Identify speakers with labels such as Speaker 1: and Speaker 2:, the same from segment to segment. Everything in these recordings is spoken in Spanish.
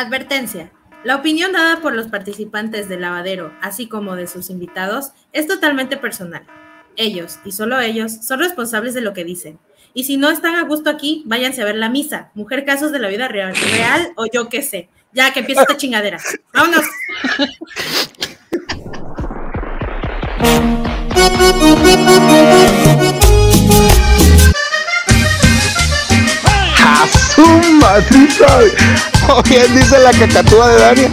Speaker 1: Advertencia. La opinión dada por los participantes del lavadero, así como de sus invitados, es totalmente personal. Ellos, y solo ellos, son responsables de lo que dicen. Y si no están a gusto aquí, váyanse a ver la misa, mujer casos de la vida real, real o yo qué sé. Ya que empieza esta chingadera. Vámonos.
Speaker 2: ¡A su madrita! Oye, dice la cacatúa de Dania.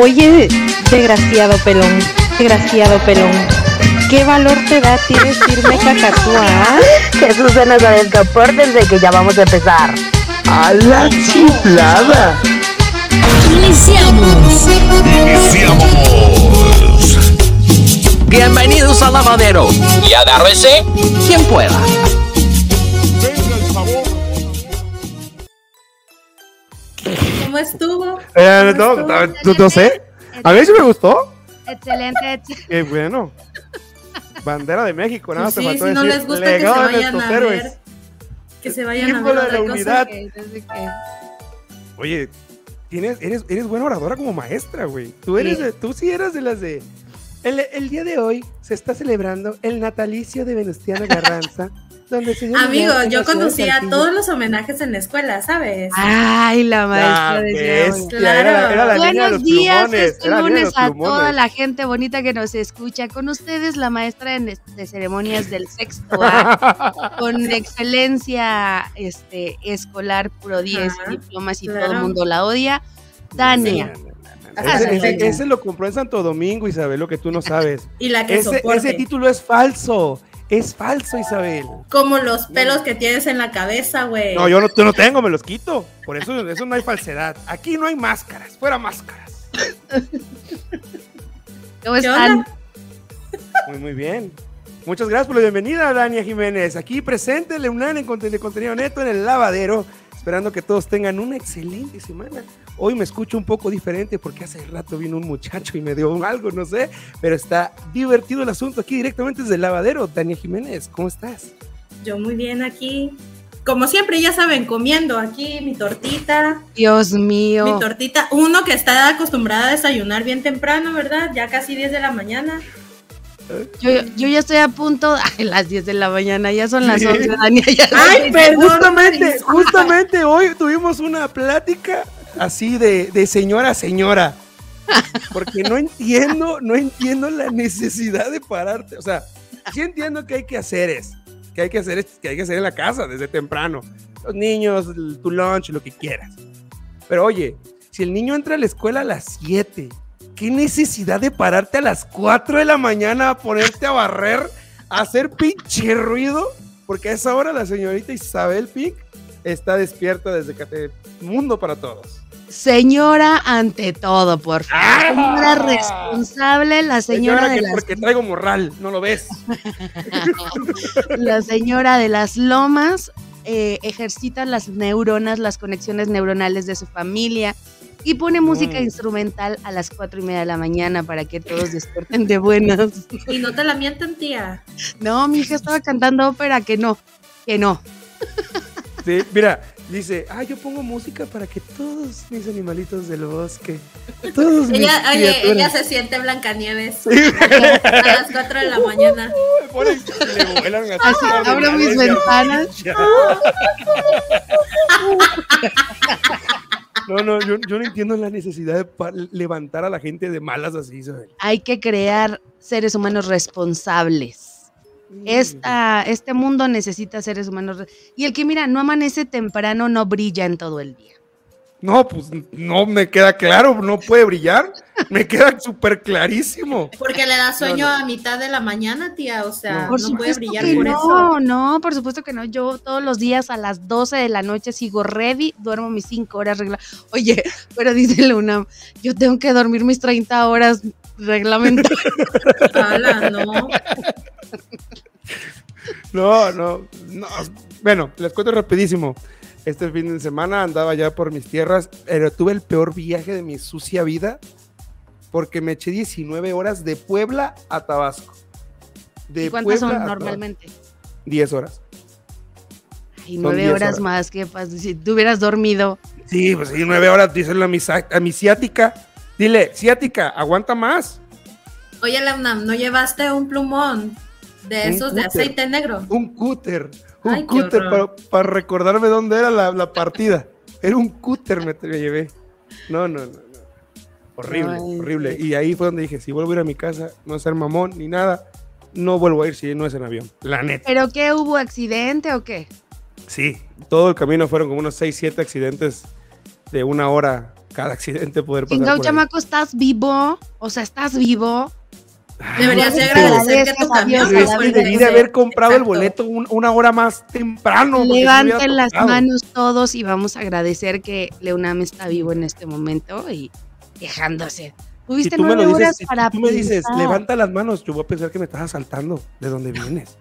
Speaker 3: Oye, desgraciado pelón, desgraciado pelón. ¿Qué valor te da a ti decirme cacatúa? ah?
Speaker 4: Jesús de Nazaret, compórtense que ya vamos a empezar.
Speaker 2: ¡A la chiflada!
Speaker 5: Iniciamos.
Speaker 6: Bienvenidos al lavadero. Y agárrese quien pueda.
Speaker 1: Estuvo?
Speaker 7: Eh,
Speaker 1: ¿Cómo
Speaker 7: no, no, no sé. A mí sí me gustó.
Speaker 8: Excelente.
Speaker 7: Qué bueno. Bandera de México, nada más
Speaker 1: sí,
Speaker 7: te faltó
Speaker 1: si no
Speaker 7: decir,
Speaker 1: les gusta que se
Speaker 7: legado de
Speaker 1: vayan a
Speaker 7: héroes.
Speaker 1: ver. Que se vayan a ver
Speaker 7: de la unidad.
Speaker 8: Entonces, ¿qué?
Speaker 7: Oye, tienes, eres, eres buena oradora como maestra, güey. Tú eres
Speaker 8: Sí.
Speaker 7: tú sí eras de las de. El, el día de hoy se está celebrando el natalicio de Venustiano Carranza, donde
Speaker 1: Amigo, yo conocía
Speaker 7: Saltillo-
Speaker 1: todos los homenajes en la escuela, ¿sabes?
Speaker 8: Ay, la maestra de
Speaker 1: Claro.
Speaker 7: era, era la niña de
Speaker 8: Buenos
Speaker 7: los
Speaker 8: días,
Speaker 7: plumones,
Speaker 8: este lunes a toda la gente bonita que nos escucha. Con ustedes, la maestra de, de ceremonias del sexto A, con excelencia este, escolar, puro 10
Speaker 1: Ajá,
Speaker 8: diplomas y
Speaker 1: claro.
Speaker 8: todo el mundo la odia. Dania.
Speaker 7: Ese, ese-
Speaker 1: Perfecto.
Speaker 7: ese lo compró en Santo Domingo, Isabel, lo que tú no sabes.
Speaker 1: Y la que
Speaker 7: Ese,
Speaker 1: soporte.
Speaker 7: ese título es falso. Es falso, Isabel.
Speaker 1: Como los pelos que tienes en la cabeza, güey.
Speaker 7: No, yo no, yo no tengo, me los quito. Por eso, eso no hay falsedad. Aquí no hay máscaras, fuera máscaras.
Speaker 8: ¿Cómo
Speaker 1: ¿Qué
Speaker 8: están?
Speaker 7: Muy, muy bien. Muchas gracias por la bienvenida, Dania Jiménez. Aquí presente, Leunan en conten- de contenido neto en el lavadero. Esperando que todos tengan una excelente semana. Hoy me escucho un poco diferente porque hace rato vino un muchacho y me dio algo, no sé. Pero está divertido el asunto aquí directamente desde el lavadero. Dania Jiménez, ¿cómo estás?
Speaker 1: Yo muy bien aquí. Como siempre, ya saben, comiendo aquí mi tortita.
Speaker 8: Dios mío.
Speaker 1: Mi tortita. Uno que está acostumbrada a desayunar bien temprano, ¿verdad? Ya casi 10 de la mañana.
Speaker 8: Yo, yo ya estoy a punto. Ay, las 10 de la mañana, ya son las
Speaker 7: Sí.
Speaker 8: 11, Dania. ya-
Speaker 1: Ay, perdón.
Speaker 7: Justamente, justamente hoy tuvimos una plática así de, de señora a señora. Porque no entiendo, no entiendo la necesidad de pararte. O sea, sí entiendo que hay que hacer es, que hay que hacer es, que hay que hacer en la casa desde temprano. Los niños, tu lunch, lo que quieras. Pero oye, si el niño entra a la escuela a las 7, ¿qué necesidad de pararte a las 4 de la mañana a ponerte a barrer, a hacer pinche ruido? Porque a esa hora la señorita Isabel Pink está despierta desde que te mundo para todos.
Speaker 8: Señora ante todo, por favor.
Speaker 7: ¡Ah!
Speaker 8: Señora responsable, la señora,
Speaker 7: Señora,
Speaker 8: de
Speaker 7: que
Speaker 8: las,
Speaker 7: porque traigo morral, ¿no lo ves?
Speaker 8: la señora de las lomas eh, ejercita las neuronas, las conexiones neuronales de su familia y pone música
Speaker 7: Mm.
Speaker 8: instrumental a las cuatro y media de la mañana para que todos despierten de buenas.
Speaker 1: Y no te la mientan, tía.
Speaker 8: No, mi hija estaba cantando ópera, que no, que no.
Speaker 7: Sí, mira, dice, ah, yo pongo música para que todos mis animalitos del bosque, todos mis
Speaker 1: Ella, oye, ella se siente Blancanieves
Speaker 7: Sí.
Speaker 1: a las 4 de la mañana.
Speaker 7: Me ponen- le vuelan así,
Speaker 8: Así, abro mis ventanas.
Speaker 7: No, no, yo, yo no entiendo la necesidad de levantar a la gente de malas así, Isabel.
Speaker 8: Hay que crear seres humanos responsables. Esta, este mundo necesita seres humanos. Y el que, mira, no amanece temprano, no brilla en todo el día.
Speaker 7: No, pues no me queda claro, no puede brillar. Me queda súper clarísimo.
Speaker 1: Porque le da sueño
Speaker 7: No, no.
Speaker 1: a mitad de la mañana, tía. O sea,
Speaker 8: Por
Speaker 1: no puede brillar
Speaker 8: que
Speaker 1: por
Speaker 8: no,
Speaker 1: eso.
Speaker 8: no, por supuesto que no. Yo todos los días a las 12 de la noche sigo ready, duermo mis 5 horas regla. Oye, pero dice Luna, yo tengo que dormir mis 30 horas reglamentarias.
Speaker 1: No.
Speaker 7: No, no, no. Bueno, les cuento rapidísimo. Este fin de semana andaba ya por mis tierras, pero tuve el peor viaje de mi sucia vida porque me eché 19 horas de Puebla a Tabasco. De
Speaker 8: ¿Y cuántas
Speaker 7: Puebla
Speaker 8: son normalmente?
Speaker 7: Tabasco. 10 horas.
Speaker 8: Ay,
Speaker 7: Son
Speaker 8: nueve
Speaker 7: 10
Speaker 8: horas,
Speaker 7: horas.
Speaker 8: más, ¿qué pasa? Si tú hubieras dormido.
Speaker 7: Sí, pues sí, nueve horas, díselo a mi, a mi ciática. Dile, ciática, aguanta más.
Speaker 1: Oye, Leonam, ¿no llevaste un plumón de
Speaker 7: Un
Speaker 1: esos de
Speaker 7: cúter.
Speaker 1: aceite negro?
Speaker 7: Un cúter, un
Speaker 1: Ay,
Speaker 7: cúter para, para recordarme dónde era la, la partida. Era un cúter, me, me llevé. No, no, no, no. Horrible,
Speaker 8: Ay,
Speaker 7: horrible. Y ahí fue donde dije, si vuelvo a ir a mi casa, no ser mamón ni nada, no vuelvo a ir si no es en avión. La neta.
Speaker 8: ¿Pero qué hubo? ¿Accidente o qué?
Speaker 7: Sí, todo el camino fueron como unos 6, 7 accidentes de una hora cada accidente poder pasar
Speaker 8: Chingao, chamaco, ¿estás vivo? O sea, ¿estás vivo?
Speaker 1: Deberías de agradecer que tu camión
Speaker 7: de haber comprado el boleto un- una hora más temprano. si
Speaker 8: Levanten las manos todos y vamos a agradecer que Leonam está vivo en este momento y quejándose.
Speaker 7: Si
Speaker 8: Tuviste
Speaker 7: tú me
Speaker 8: nueve
Speaker 7: dices,
Speaker 8: horas
Speaker 7: si
Speaker 8: para
Speaker 7: tú me dices, levanta las manos, yo voy a pensar que me estás asaltando. ¿De dónde vienes?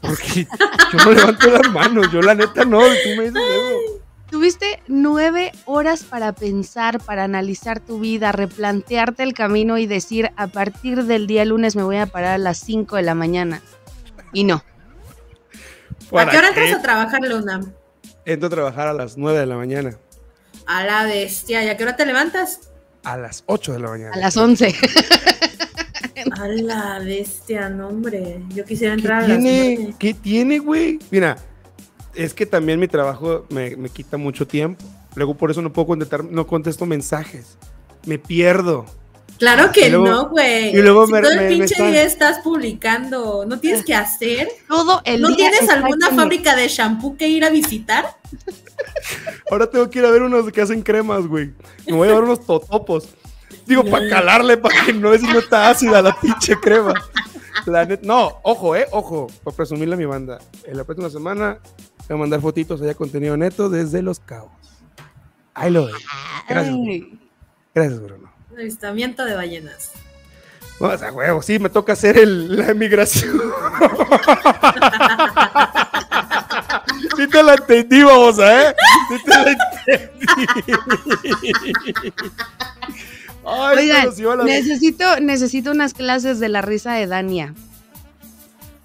Speaker 7: Porque yo no levanto las manos, yo la neta no, y tú me dices eso.
Speaker 8: Tuviste nueve horas para pensar, para analizar tu vida, replantearte el camino y decir, a partir del día lunes me voy a parar a las 5 de la mañana. Y no.
Speaker 1: ¿A
Speaker 7: ¿Para
Speaker 1: qué hora
Speaker 7: qué?
Speaker 1: entras a trabajar, Leonam?
Speaker 7: Entro a trabajar a las 9 de la mañana,
Speaker 1: A la bestia. ¿Y a qué hora te levantas?
Speaker 7: a las 8 de la mañana.
Speaker 8: A las 11.
Speaker 1: A la bestia, no, hombre. Yo quisiera
Speaker 7: ¿Qué
Speaker 1: entrar a las
Speaker 7: tiene? ¿Qué tiene, güey? Mira, es que también mi trabajo me, me quita mucho tiempo. Luego por eso no puedo contestar, no contesto mensajes. Me pierdo.
Speaker 1: Claro que
Speaker 7: luego-
Speaker 1: no, güey.
Speaker 7: y luego
Speaker 1: si
Speaker 7: me-
Speaker 1: todo el
Speaker 7: me- me
Speaker 1: pinche
Speaker 7: están-
Speaker 1: día estás publicando, ¿no tienes que hacer?
Speaker 8: Todo el
Speaker 1: ¿No
Speaker 8: día
Speaker 1: tienes alguna fábrica de shampoo que ir a visitar?
Speaker 7: Ahora tengo que ir a ver unos que hacen cremas, güey. Me voy a llevar unos totopos. Digo, para calarle, para que no es no está ácida la pinche crema. La net- No, ojo, eh, ojo, para presumirle a mi banda. En la próxima semana voy a mandar fotitos allá contenido neto desde Los Cabos. Ahí lo ven. Gracias, Bruno. Gracias, Bruno.
Speaker 1: Avistamiento de ballenas.
Speaker 7: Vamos a huevo, sí, me toca hacer el- la emigración. Sí te la entendí, vamos, ¿eh? Sí te la entendí. Ay,
Speaker 8: Oigan,
Speaker 7: la-
Speaker 8: necesito, necesito unas clases de la risa de Dania.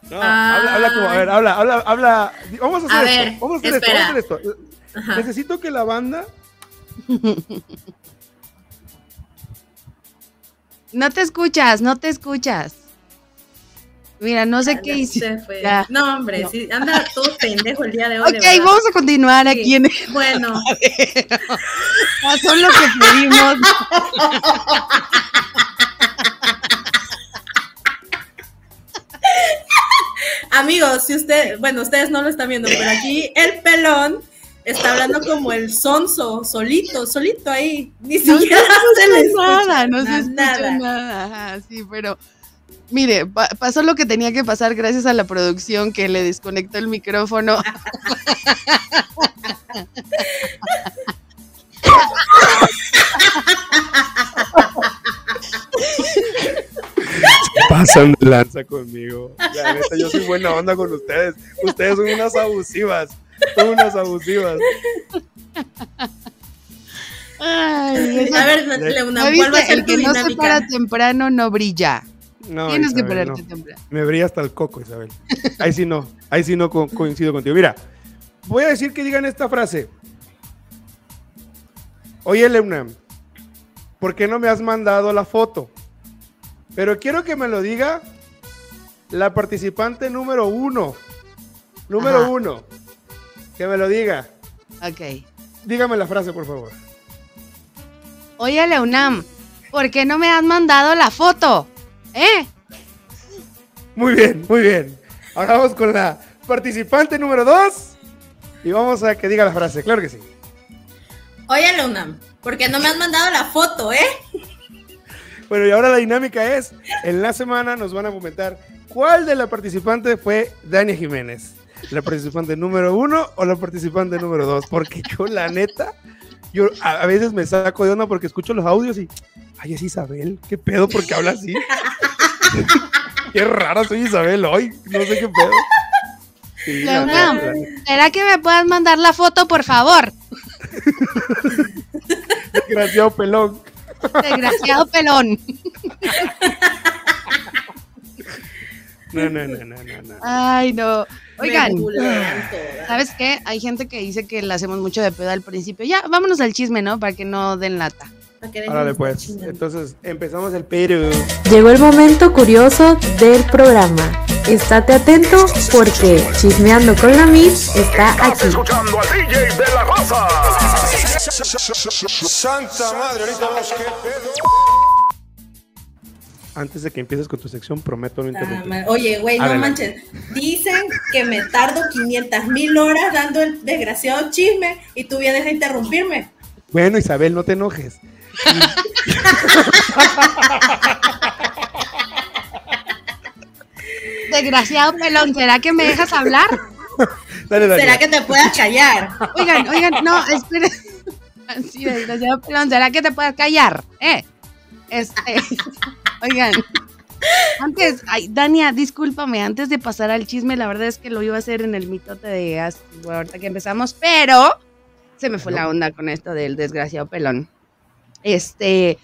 Speaker 7: No, habla, habla como, a ver, habla, habla, habla. Vamos a hacer
Speaker 1: A
Speaker 7: esto,
Speaker 1: ver,
Speaker 7: vamos a hacer
Speaker 1: espera.
Speaker 7: esto, vamos a hacer esto.
Speaker 1: Ajá.
Speaker 7: Necesito que la banda
Speaker 8: No te escuchas, no te escuchas. Mira, no sé
Speaker 1: Ya
Speaker 8: qué hice.
Speaker 1: No, hombre,
Speaker 8: No.
Speaker 1: sí, anda todo pendejo el día de hoy.
Speaker 8: Ok,
Speaker 1: verdad.
Speaker 8: vamos a continuar
Speaker 1: Sí.
Speaker 8: aquí en
Speaker 1: Bueno,
Speaker 8: Pasó lo que pedimos.
Speaker 1: Amigos, si usted, bueno, ustedes no lo están viendo, pero aquí el pelón está hablando como el sonso, solito, solito ahí. Ni
Speaker 8: No se
Speaker 1: siquiera se le
Speaker 8: nada, no se escucha nada. Ajá, sí, pero mire, pa- pasó lo que tenía que pasar gracias a la producción que le desconectó el micrófono.
Speaker 7: pasan de lanza conmigo. La neta, yo soy buena onda con ustedes. Ustedes son unas abusivas. Son unas abusivas.
Speaker 8: Ay,
Speaker 1: A ver, Leona,
Speaker 8: ¿Ya
Speaker 1: ¿cuál va a
Speaker 8: viste?
Speaker 1: ser
Speaker 8: El que no se para temprano no brilla.
Speaker 7: No,
Speaker 8: Tienes que pararte
Speaker 7: no.
Speaker 8: temprano.
Speaker 7: Me brilla hasta el coco, Isabel. Ahí sí no. Ahí sí no co- coincido contigo. Mira, voy a decir que digan esta frase. Oye, Leuna, ¿por qué no me has mandado la foto? Pero quiero que me lo diga la participante número uno. Número
Speaker 8: Ajá.
Speaker 7: uno. Que me lo diga.
Speaker 8: Ok.
Speaker 7: Dígame la frase, por favor.
Speaker 8: Oye, Leonam, ¿por qué no me has mandado la foto? ¿Eh?
Speaker 7: Muy bien, muy bien. Ahora vamos con la participante número dos. Y vamos a que diga la frase. Claro que sí.
Speaker 1: Oye, Leona, ¿por qué no me has mandado la foto, eh?
Speaker 7: Bueno, y ahora la dinámica es, en la semana nos van a comentar cuál de la participante fue Dania Jiménez. ¿La participante número uno o la participante número dos? Porque yo, la neta, yo a, a veces me saco de onda porque escucho los audios y, ay, es Isabel, ¿qué pedo? porque habla así? qué rara soy Isabel hoy, no sé qué pedo. Sí, la neta.
Speaker 8: ¿será que me puedas mandar la foto, por favor?
Speaker 7: Desgraciado pelón.
Speaker 8: Desgraciado pelón.
Speaker 7: No, no, no, no, no, no.
Speaker 8: Ay, no. Oigan. ¿Sabes qué? Hay gente que dice que le hacemos mucho de pedo al principio. Ya, vámonos al chisme, ¿no? Para que no den lata.
Speaker 1: Estar
Speaker 7: pues. Entonces, empezamos el Perú.
Speaker 3: Llegó el momento curioso del programa. Estate atento porque Chismeando con la Miss está aquí.
Speaker 2: escuchando al DJ de la raza. Santa madre, ahorita vamos qué pedo.
Speaker 7: Antes de que empieces con tu sección, prometo no
Speaker 1: Ah,
Speaker 7: interrumpir.
Speaker 1: Oye, güey, no manches. Dicen que me tardo 500 mil horas dando el desgraciado chisme y tú vienes a interrumpirme.
Speaker 7: Bueno, Isabel, no te enojes.
Speaker 8: Desgraciado pelón, ¿será que me dejas hablar?
Speaker 7: Dale, dale.
Speaker 1: ¿Será que te puedas callar?
Speaker 8: Oigan, oigan, no, esperen. Sí, desgraciado pelón, ¿será que te puedes callar? Eh, este, oigan. Antes, ay, Dania, discúlpame, antes de pasar al chisme, la verdad es que lo iba a hacer en el mitote de as- bueno, ahorita que empezamos, pero se me fue la onda con esto del desgraciado pelón. Este,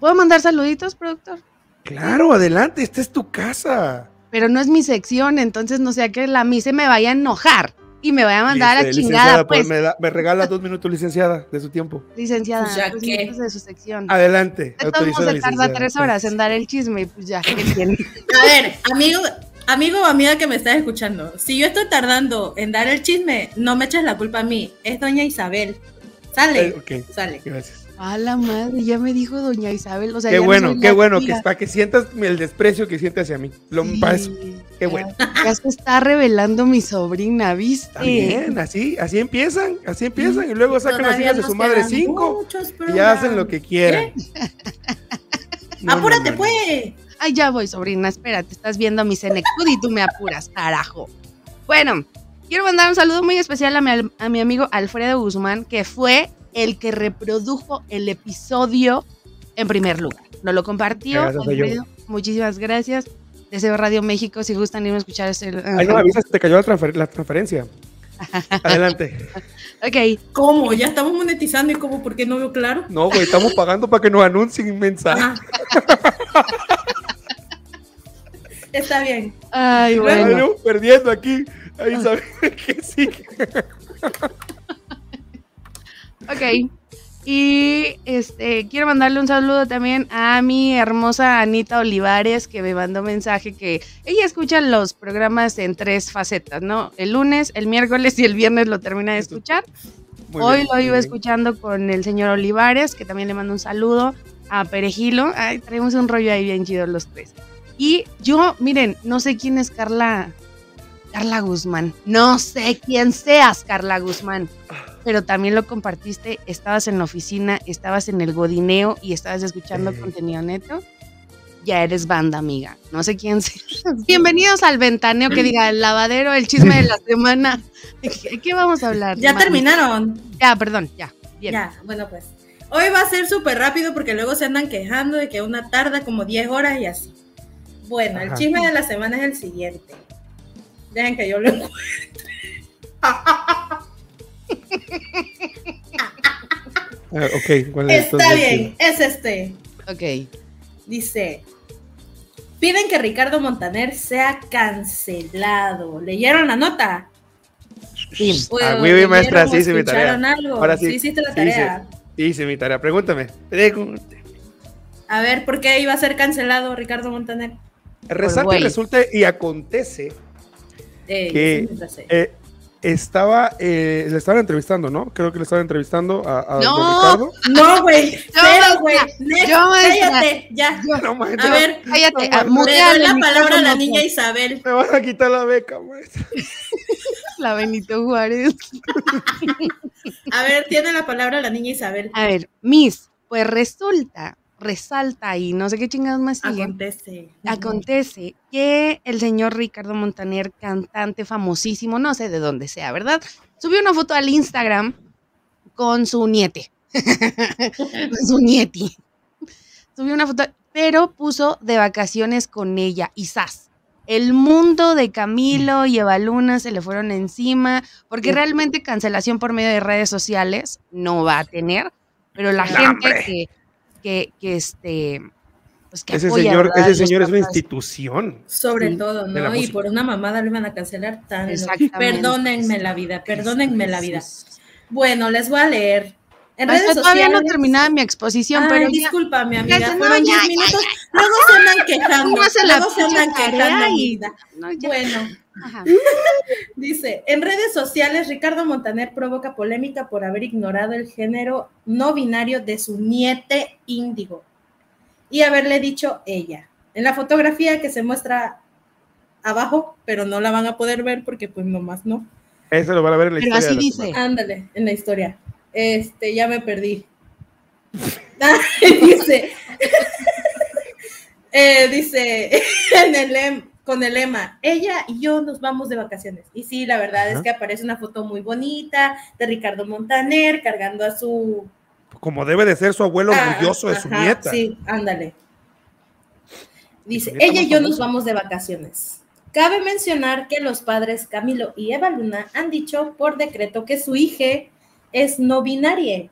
Speaker 8: ¿puedo mandar saluditos, productor?
Speaker 7: Claro, adelante, esta es tu casa.
Speaker 8: Pero no es mi sección, entonces no sea que la mí se me vaya a enojar y me vaya a mandar a la chingada, pues,
Speaker 7: me, da- me regala dos minutos, licenciada, de su tiempo.
Speaker 8: licenciada,
Speaker 1: Pues ya qué.
Speaker 8: minutos de su sección.
Speaker 7: Adelante.
Speaker 8: De todos se tarda tres horas en dar el chisme y pues ya, ¿qué tiene?
Speaker 1: A ver, amigo, amigo o amiga que me estás escuchando, si yo estoy tardando en dar el chisme, no me eches la culpa a mí, es doña Isabel. Sale,
Speaker 7: Eh, ok,
Speaker 1: sale.
Speaker 7: gracias.
Speaker 8: A la madre, ya me dijo doña Isabel, o sea,
Speaker 7: Qué
Speaker 8: no
Speaker 7: bueno, qué bueno, que
Speaker 8: tía.
Speaker 7: para que sientas el desprecio que siente hacia mí. Lo,
Speaker 8: Sí,
Speaker 7: para eso. Qué
Speaker 8: ya-
Speaker 7: bueno.
Speaker 8: Ya se está revelando mi sobrina, ¿viste?
Speaker 7: Está bien, así, así empiezan, así empiezan, y luego sacan las hijas de su madre cinco y ya hacen lo que quieran. No,
Speaker 1: Apúrate,
Speaker 7: no,
Speaker 1: pues.
Speaker 8: Ay, ya voy, sobrina, espérate, estás viendo mi Senectud y tú me apuras, carajo. Bueno, quiero mandar un saludo muy especial a mi, a mi amigo Alfredo Guzmán, que fue el que reprodujo el episodio en primer lugar. Nos lo compartió.
Speaker 7: Gracias,
Speaker 8: muchísimas gracias. Deseo Radio México, si gustan irme a escuchar ese.
Speaker 7: Ay, no, avisas, te cayó la, transfer- la transferencia. Adelante.
Speaker 8: Ok,
Speaker 1: ¿Cómo? Ya estamos monetizando y cómo, ¿por qué no veo claro?
Speaker 7: No, güey, estamos pagando para que nos anuncien mensaje.
Speaker 1: Ajá. Está bien.
Speaker 8: ay, bueno.
Speaker 7: no, perdiendo aquí. Ahí sabes que sí.
Speaker 8: Ok. Y este quiero mandarle un saludo también a mi hermosa Anita Olivares, que me mandó mensaje que ella escucha los programas en tres facetas, ¿no? El lunes, el miércoles y el viernes lo termina de escuchar.
Speaker 7: Muy
Speaker 8: Hoy
Speaker 7: bien,
Speaker 8: lo iba
Speaker 7: bien.
Speaker 8: escuchando con el señor Olivares, que también le mando un saludo a Perejilo. Ay, traemos un rollo ahí bien chido los tres. Y yo, miren, no sé quién es Carla. Carla Guzmán. No sé quién seas, Carla Guzmán. Pero también lo compartiste. Estabas en la oficina, estabas en el godineo y estabas escuchando
Speaker 7: Sí.
Speaker 8: contenido neto. Ya eres banda, amiga. No sé quién seas. Bienvenidos al ventaneo que diga el lavadero, el chisme de la semana. ¿Qué, qué vamos a hablar?
Speaker 1: Ya
Speaker 8: mami?
Speaker 1: terminaron.
Speaker 8: Ya, perdón, ya. Bien.
Speaker 1: Ya, bueno, pues. Hoy va a ser súper rápido porque luego se andan quejando de que una tarda como 10 horas y así. Bueno, el chisme de la semana es el siguiente. Dejen que yo lo encuentre.
Speaker 7: Ah, ok, ¿cuál es?
Speaker 1: Está
Speaker 7: Entonces,
Speaker 1: bien, es este.
Speaker 8: Ok.
Speaker 1: Dice, piden que Ricardo Montaner sea cancelado. ¿Leyeron la nota?
Speaker 8: Sí.
Speaker 1: ¿O
Speaker 7: Ah, muy bien, maestra, sí hice mi tarea.
Speaker 1: algo?
Speaker 7: Ahora sí,
Speaker 1: Sí hiciste la
Speaker 7: sí
Speaker 1: tarea.
Speaker 7: Hice mi tarea. Pregúntame. Pregúntame.
Speaker 1: A ver, ¿por qué iba a ser cancelado Ricardo Montaner?
Speaker 7: Resalta,
Speaker 8: güey.
Speaker 7: resulta y acontece
Speaker 1: Eh,
Speaker 7: que eh, estaba, eh, le estaban entrevistando, ¿no? Creo que le estaban entrevistando a, a
Speaker 8: No.
Speaker 7: don Ricardo.
Speaker 1: No, güey. Cero, güey.
Speaker 8: yo,
Speaker 1: cállate, ya.
Speaker 7: No, maestra,
Speaker 1: A ver,
Speaker 8: Cállate,
Speaker 7: No,
Speaker 8: ah,
Speaker 1: le doy la palabra a la niña Isabel.
Speaker 7: me van a quitar la beca, maestra.
Speaker 8: La Benito Juárez.
Speaker 1: A ver, tiene la palabra la niña Isabel.
Speaker 8: A ver, Miss, pues resulta, resalta y no sé qué chingados más sigue.
Speaker 1: Acontece.
Speaker 8: Acontece que el señor Ricardo Montaner, cantante famosísimo, no sé de dónde sea, ¿verdad? Subió una foto al Instagram con su niete. su nieti. Subió una foto, pero puso de vacaciones con ella y ¡zas! El mundo de Camilo y Evaluna se le fueron encima, porque realmente cancelación por medio de redes sociales no va a tener, pero la gente que, que, que este, pues que
Speaker 7: Ese señor, ese señor es una institución.
Speaker 1: Sobre
Speaker 8: Sí,
Speaker 1: todo, ¿no? Y por una mamada le van a cancelar tan.
Speaker 8: Exactamente.
Speaker 1: Perdónenme la vida, perdónenme la vida. Bueno, les voy a leer. En redes
Speaker 8: todavía no terminaba mi exposición,
Speaker 1: Ay,
Speaker 8: pero
Speaker 1: discúlpame, amiga.
Speaker 8: Ya, no,
Speaker 1: fueron
Speaker 8: ya,
Speaker 1: 10
Speaker 8: ya,
Speaker 1: minutos. Luego se andan quejando.
Speaker 8: Luego se la
Speaker 1: luego se andan
Speaker 8: pinche
Speaker 1: quejando,
Speaker 8: tarea y-
Speaker 1: vida.
Speaker 8: no, ya.
Speaker 1: Bueno,
Speaker 8: Ajá.
Speaker 1: dice, en redes sociales Ricardo Montaner provoca polémica por haber ignorado el género no binario de su niete índigo y haberle dicho ella. En la fotografía que se muestra abajo, pero no la van a poder ver porque pues nomás no.
Speaker 7: Eso lo van a ver en la
Speaker 8: Pero
Speaker 7: historia.
Speaker 8: así dice.
Speaker 1: Ándale, en la historia. Este, ya me perdí. Dice, eh, dice en el lem- con el lema, ella y yo nos vamos de vacaciones. Y sí, la verdad es que aparece una foto muy bonita de Ricardo Montaner cargando a su...
Speaker 7: Como debe de ser su abuelo
Speaker 1: ah,
Speaker 7: orgulloso de su nieta.
Speaker 1: Sí, ándale. Dice, ella y yo nos vamos de vacaciones. Cabe mencionar que los padres Camilo y Eva Luna han dicho por decreto que su hija es no binaria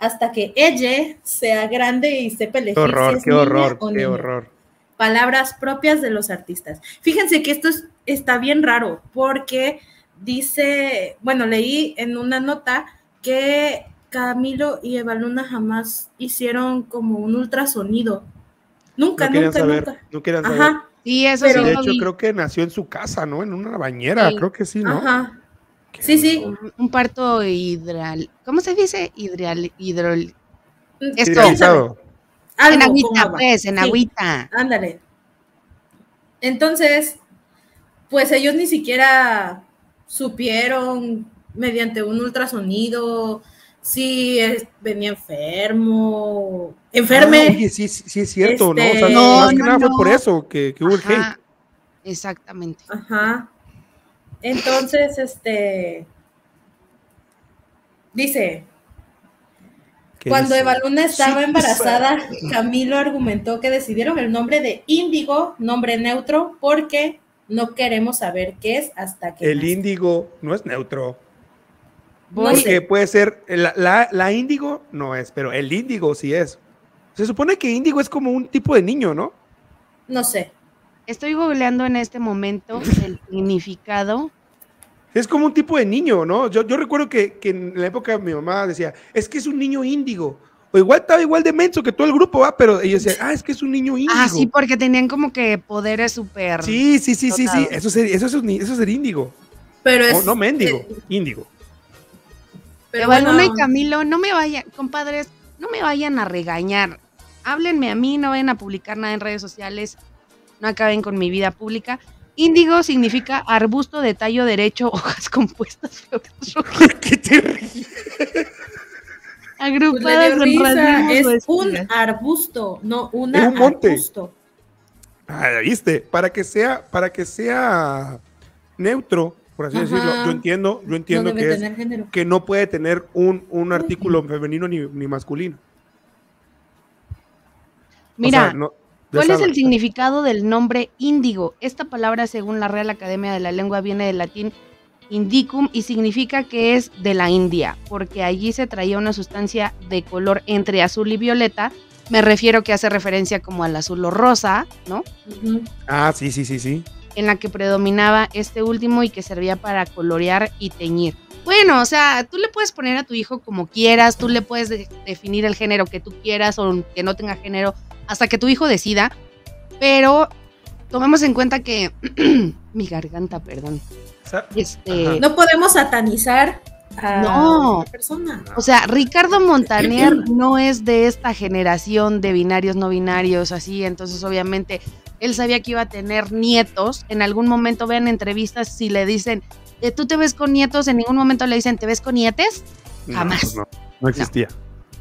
Speaker 1: hasta que ella sea grande y sepa elegir
Speaker 7: Qué horror,
Speaker 1: si es
Speaker 7: qué
Speaker 1: niña
Speaker 7: horror,
Speaker 1: o
Speaker 7: qué
Speaker 1: niño.
Speaker 7: horror.
Speaker 1: Palabras propias de los artistas. Fíjense que esto es- está bien raro porque dice, bueno, leí en una nota que Camilo y Eva Luna jamás hicieron como un ultrasonido. Nunca,
Speaker 7: No
Speaker 1: nunca,
Speaker 7: saber,
Speaker 1: nunca.
Speaker 7: no querían saber.
Speaker 1: Ajá,
Speaker 8: Sí, eso
Speaker 1: Pero-
Speaker 8: sí
Speaker 7: de hecho,
Speaker 8: vi.
Speaker 7: creo que nació en su casa, ¿no? En una bañera,
Speaker 8: Sí.
Speaker 7: creo que sí, ¿no?
Speaker 1: ajá. Sí, sí.
Speaker 8: Un- Un parto hidral. ¿Cómo se dice? Hidral, hidrol. Esto.
Speaker 7: Hidrolizado.
Speaker 1: Algo
Speaker 8: en agüita, pues, en
Speaker 1: Sí,
Speaker 8: agüita.
Speaker 1: Ándale. Entonces, pues ellos ni siquiera supieron mediante un ultrasonido si es- venía enfermo, enferme.
Speaker 7: Ah, oye, sí, sí, sí es cierto, ¿no? O sea,
Speaker 1: Este-
Speaker 8: No,
Speaker 7: más que
Speaker 8: no,
Speaker 7: nada fue por eso que, que hubo el hate.
Speaker 8: Exactamente.
Speaker 1: Ajá. Entonces, este dice,
Speaker 7: ¿Qué
Speaker 1: cuando
Speaker 7: dice?
Speaker 1: Eva Luna estaba
Speaker 7: Sí,
Speaker 1: embarazada, Camilo argumentó que decidieron el nombre de Índigo, nombre neutro, porque no queremos saber qué es hasta que
Speaker 7: El índigo no es neutro.
Speaker 1: No
Speaker 8: Voy-
Speaker 1: sé.
Speaker 7: Porque puede ser, la, la, la índigo no es, pero el índigo sí es. Se supone que índigo es como un tipo de niño, ¿no?
Speaker 1: No sé.
Speaker 8: Estoy googleando en este momento el significado.
Speaker 7: Es como un tipo de niño, ¿no? Yo, yo recuerdo que, que en la época mi mamá decía, es que es un niño índigo. O igual estaba igual de menso que todo el grupo, va, pero ella decía, ah, es que es un niño índigo.
Speaker 8: Ah, sí, porque tenían como que poderes súper.
Speaker 7: Sí, sí, sí, sí, sí. Eso es, ser- eso es, eso es ser índigo.
Speaker 1: Pero es.
Speaker 7: No, no mendigo,
Speaker 1: eh,
Speaker 7: índigo.
Speaker 1: pero bueno,
Speaker 8: y Camilo, no me vayan, compadres, no me vayan a regañar. Háblenme a mí, no vayan a publicar nada en redes sociales, no acaben con mi vida pública. Índigo significa arbusto de tallo derecho, hojas compuestas, flores rojas,
Speaker 7: ¿Qué te ríes?
Speaker 1: pues
Speaker 8: agrupadas en racimos
Speaker 1: Es un arbusto, no una
Speaker 7: Es un monte.
Speaker 1: arbusto.
Speaker 7: Ah, ¿viste? Para que sea, para que sea neutro, por así
Speaker 1: Ajá.
Speaker 7: decirlo, yo entiendo, yo entiendo que es que no puede tener un, un artículo femenino ni, ni masculino. O
Speaker 8: Mira,
Speaker 7: sea, no- de
Speaker 8: ¿Cuál es el significado del nombre índigo? Esta palabra, según la Real Academia de la Lengua, viene del latín indicum y significa que es de la India, porque allí se traía una sustancia de color entre azul y violeta. Me refiero que hace referencia como al azul o rosa, ¿no?
Speaker 7: Ah, sí, sí, sí, sí.
Speaker 8: En la que predominaba este último y que servía para colorear y teñir. Bueno, o sea, tú le puedes poner a tu hijo como quieras, tú le puedes de- definir el género que tú quieras o que no tenga género hasta que tu hijo decida, pero tomemos en cuenta que mi garganta, perdón.
Speaker 7: O sea,
Speaker 8: Este.
Speaker 1: No podemos satanizar a
Speaker 8: No.
Speaker 1: persona.
Speaker 8: o sea, Ricardo Montaner no es de esta generación de binarios no binarios así, entonces obviamente él sabía que iba a tener nietos. En algún momento vean entrevistas si le dicen, "Eh, ¿tú te ves con nietos? En ningún momento le dicen, ¿te ves con nietes?
Speaker 7: no,
Speaker 8: Jamás.
Speaker 7: pues no, no existía.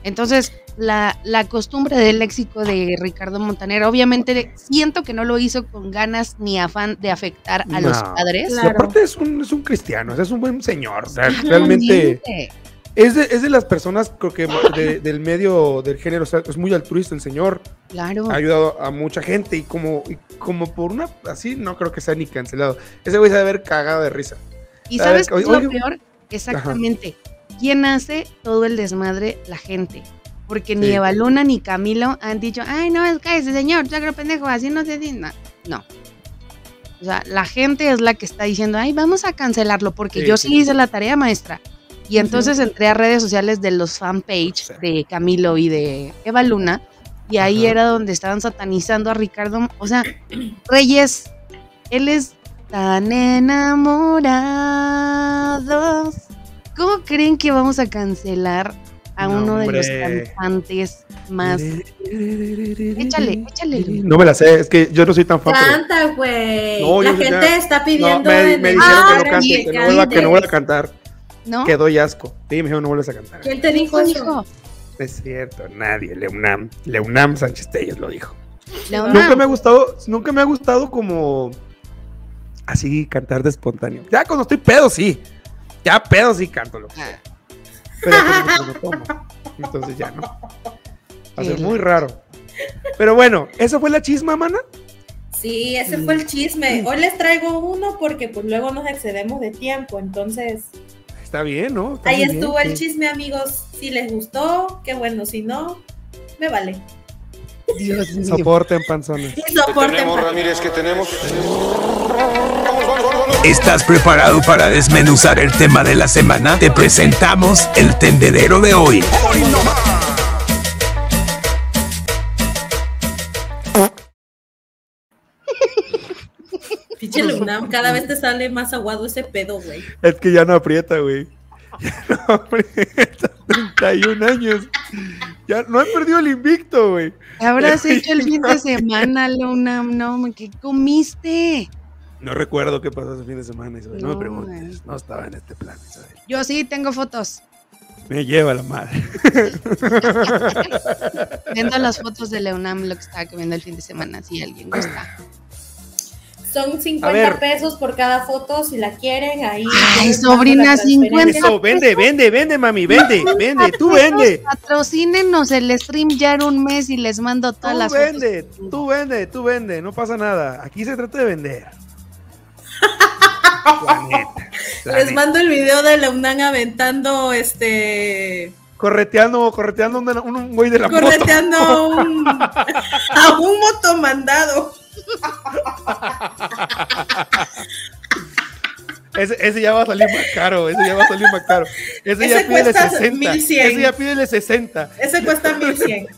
Speaker 8: Entonces, la, la costumbre del léxico de Ricardo Montaner, obviamente siento que no lo hizo con ganas ni afán de afectar a los padres.
Speaker 1: Claro.
Speaker 7: Y aparte es un, es un cristiano, o sea, es un buen señor. o sea, realmente
Speaker 8: Realmente.
Speaker 7: es de, es de las personas, creo que de- del medio del género, o sea, es muy altruista el señor.
Speaker 8: Claro.
Speaker 7: Ha ayudado a mucha gente y como, y como por una, así no creo que sea ni cancelado. Ese güey se debe haber cagado de risa.
Speaker 8: ¿Y sabes qué es lo
Speaker 7: oye-
Speaker 8: peor? Exactamente. ¿Quién hace todo el desmadre? La gente. porque ni
Speaker 7: Sí.
Speaker 8: Eva Luna ni Camilo han dicho, ay, no, es que ese señor, chacro pendejo, así no se dice. No. no. O sea, la gente es la que está diciendo, ay, vamos a cancelarlo, porque
Speaker 7: Sí,
Speaker 8: yo
Speaker 7: sí,
Speaker 8: sí hice la tarea maestra. Y entonces entré a redes sociales de los fanpage de Camilo y de Eva Luna, y ahí
Speaker 7: Ajá.
Speaker 8: era donde estaban satanizando a Ricardo. O sea, Reyes, él es tan enamorados. ¿Cómo creen que vamos a cancelar a
Speaker 7: No,
Speaker 8: uno de los cantantes más? Échale, échale.
Speaker 7: No me la sé, es que yo no soy tan fan.
Speaker 1: Canta, güey.
Speaker 7: No,
Speaker 1: la gente
Speaker 7: ya-
Speaker 1: está
Speaker 7: No,
Speaker 1: pidiendo.
Speaker 7: me, dijeron que no cante, que no,
Speaker 1: que
Speaker 7: vuelva, que no vuelva a cantar.
Speaker 8: ¿No?
Speaker 7: Que doy asco. Sí, me dijeron no vuelves a cantar.
Speaker 1: ¿Quién te dijo
Speaker 8: ¿Quién
Speaker 1: eso?
Speaker 7: es cierto, nadie. Leunam, Leunam Sánchez Tellos lo dijo.
Speaker 8: Leonardo.
Speaker 7: Nunca me ha gustado, nunca me ha gustado como así cantar de espontáneo. Ya cuando estoy pedo, sí. Ya pedo sí canto lo que sea. Pero ya cuando me tomo. Entonces ya no. Va a ser
Speaker 8: Qué
Speaker 7: muy raro. Pero bueno, ¿esa fue la chisma, mana?
Speaker 1: Sí, ese fue el chisme. Hoy les traigo uno porque pues luego nos excedemos de tiempo. Entonces,
Speaker 7: Está bien, ¿no? Está
Speaker 1: ahí
Speaker 7: bien,
Speaker 1: estuvo el
Speaker 7: sí.
Speaker 1: chisme, amigos. Si les gustó, qué bueno. Si no, me vale.
Speaker 8: Dios mío.
Speaker 7: Soporten panzones.
Speaker 1: Y soporten. pa-
Speaker 2: Ramírez? ¿Qué tenemos?
Speaker 6: ¿Estás preparado para desmenuzar el tema de la semana? Te presentamos el tendedero de hoy.
Speaker 1: Pinche Lunam, cada vez te sale más aguado ese pedo, güey.
Speaker 7: Es que ya no aprieta, güey. Ya no aprieta. 31 años. Ya no he perdido el invicto, güey.
Speaker 8: ¿Qué habrás hecho el fin de semana, Luna? No, ¿qué comiste?
Speaker 7: No recuerdo qué pasó ese fin de semana, Isabel. No,
Speaker 8: No,
Speaker 7: me preguntes. No estaba en este plan, Isabel.
Speaker 8: Yo sí tengo fotos.
Speaker 7: Me lleva la madre.
Speaker 8: Viendo las fotos de Leonam, lo que estaba comiendo el fin de semana, si alguien gusta.
Speaker 1: Son 50
Speaker 7: ver.
Speaker 1: pesos por cada foto, si la quieren, ahí.
Speaker 8: Ay, sobrina,
Speaker 1: la transferencia.
Speaker 8: 50.
Speaker 7: Eso, vende, vende, vende, mami, vende, vende, tú vende.
Speaker 8: Patrocínenos el stream ya en un mes y les mando todas
Speaker 7: Tú
Speaker 8: las
Speaker 7: vende,
Speaker 8: fotos.
Speaker 7: tú vende, tú vende, no pasa nada. Aquí se trata de vender. La neta, la
Speaker 1: Les
Speaker 7: neta.
Speaker 1: mando el video de Leunam aventando este.
Speaker 7: Correteando, correteando un, un, un güey de la moto.
Speaker 1: correteando a un, a un motomandado.
Speaker 7: Ese, ese ya va a salir más caro, ese ya va a salir más caro. Ese,
Speaker 1: Ese
Speaker 7: ya pide
Speaker 1: cuesta
Speaker 7: 60.
Speaker 1: 1100.
Speaker 7: Ese ya pide 60.
Speaker 1: Ese cuesta 1100.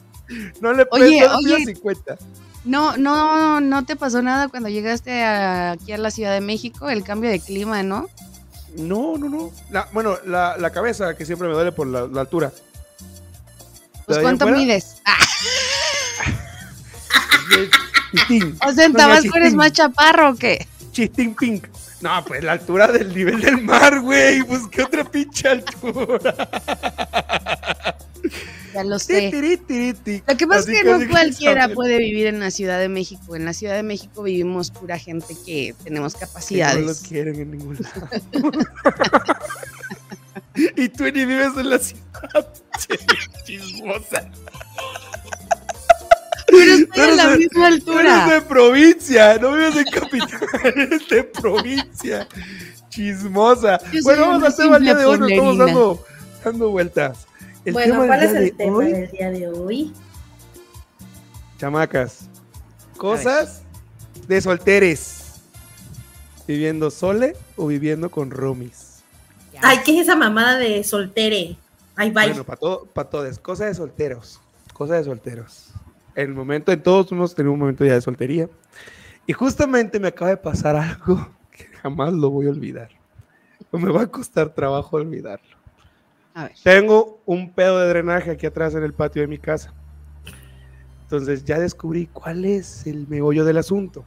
Speaker 7: No le
Speaker 8: Oye,
Speaker 7: puedes no le
Speaker 8: oye.
Speaker 7: 50.
Speaker 8: No, no, no te pasó nada cuando llegaste a- aquí a la Ciudad de México, el cambio de clima, ¿no?
Speaker 7: No, no, no. La- bueno, la, la cabeza que siempre me duele por la, la altura.
Speaker 8: Pues
Speaker 7: ¿De ahí
Speaker 8: ¿cuánto mides? Ah, o sea, en Tabasco eres más chaparro o qué?
Speaker 7: Chistín pink. No, pues la altura del nivel del mar, güey. Pues qué otra pinche altura.
Speaker 8: Ya lo sé. Lo que pasa es que no cualquiera puede vivir en la Ciudad de México. En la Ciudad de México vivimos pura gente que tenemos
Speaker 7: Que no los
Speaker 8: capacidades.
Speaker 7: quieren en ningún lado. y tú ni vives en la ciudad. Chismosa.
Speaker 8: Pero estoy a
Speaker 7: eres
Speaker 8: la
Speaker 7: de-
Speaker 8: misma
Speaker 7: Eres
Speaker 8: altura.
Speaker 7: de provincia, no vives en capital, eres de provincia. Chismosa.
Speaker 8: Yo
Speaker 7: Bueno, vamos al tema del día de hoy, nos estamos dando, dando vueltas. El
Speaker 1: bueno,
Speaker 7: tema
Speaker 1: ¿cuál es el
Speaker 7: de
Speaker 1: tema
Speaker 7: hoy,
Speaker 1: del día de hoy?
Speaker 7: chamacas, cosas de solteres. Viviendo sole o viviendo con romis.
Speaker 1: Ay, ¿qué es esa mamada de soltere? Ay, bye.
Speaker 7: Bueno, para todo, para todos, cosas de solteros. Cosas de solteros. En el momento, en todos hemos tenido un momento ya de soltería. Y justamente me acaba de pasar algo que jamás lo voy a olvidar. O me va a costar trabajo olvidarlo.
Speaker 8: A ver.
Speaker 7: Tengo un pedo de drenaje aquí atrás en el patio de mi casa. Entonces ya descubrí cuál es el meollo del asunto.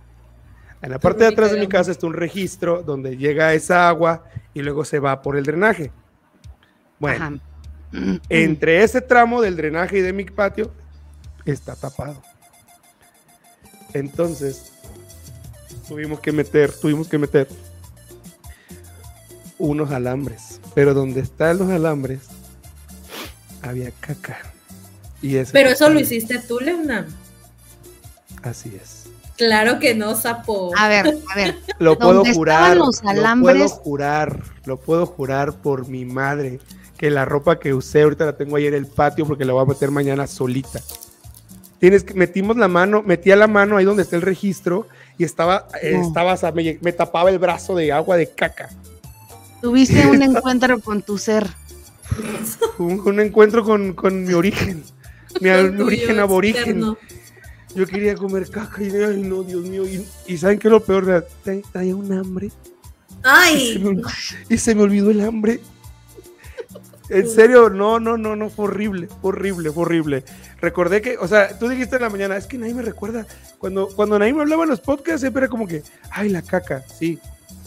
Speaker 7: En la parte de atrás de mi casa está un registro donde llega esa agua y luego se va por el drenaje. Bueno,
Speaker 8: Ajá.
Speaker 7: Entre ese tramo del drenaje y de mi patio está tapado. Entonces, tuvimos que meter, tuvimos que meter unos alambres. Pero donde están los alambres, había caca. Y ese
Speaker 1: Pero eso lo hiciste tú, Leonam.
Speaker 7: Así es.
Speaker 1: Claro que no, sapo.
Speaker 8: A ver, a ver.
Speaker 7: Lo puedo
Speaker 8: ¿Dónde
Speaker 7: jurar.
Speaker 8: los
Speaker 7: Lo
Speaker 8: alambres?
Speaker 7: puedo jurar. Lo puedo jurar por mi madre. que la ropa que usé ahorita la tengo ahí en el patio porque la voy a meter mañana solita. Tienes que, metimos la mano, metía la mano ahí donde está el registro y estaba,
Speaker 8: No.
Speaker 7: estaba, o sea, me, me tapaba el brazo de agua de caca.
Speaker 8: Tuviste un encuentro con tu ser.
Speaker 7: Un, un encuentro con, con mi origen, mi, origen aborigen.
Speaker 1: externo.
Speaker 7: Yo quería comer caca y, ay, no, Dios mío. Y, y ¿saben qué es lo peor? Tra- Traía un hambre y se,
Speaker 1: Ay,
Speaker 7: me, y se me olvidó el hambre. En serio, no, no, no, no, fue horrible, horrible, fue horrible. Recordé que, o sea, tú dijiste en la mañana, es que nadie me recuerda. Cuando, cuando nadie me hablaba en los podcasts, siempre era como que, ay, la caca, sí.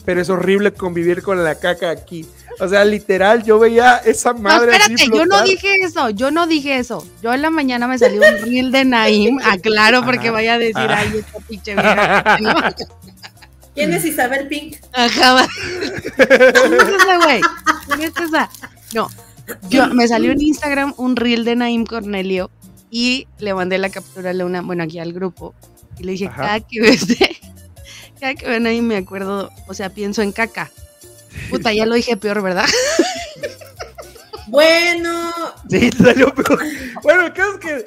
Speaker 7: Pero es horrible convivir con la caca aquí. O sea, literal, yo veía esa
Speaker 8: No,
Speaker 7: madre así
Speaker 8: espérate, yo no dije eso, yo no dije eso. Yo en la mañana me salió un reel de Naim, aclaro porque
Speaker 7: Ajá.
Speaker 8: vaya a decir,
Speaker 7: Ajá.
Speaker 8: ay, esta pinche vieja. ¿no?
Speaker 1: ¿quién es Isabel Pink?
Speaker 8: Ajá, va. ¿Quién es esa, güey? ¿Quién es esa? No, yo me salió en Instagram un reel de Naim Cornelio y le mandé la captura a Leona, bueno, aquí al grupo, y le dije,
Speaker 7: Ajá.
Speaker 8: cada que ves cada que veo a Naim me acuerdo, o sea, pienso en caca. Puta, ya lo dije peor, ¿verdad?
Speaker 1: Bueno,
Speaker 7: Sí, salió peor. Bueno, el caso es que,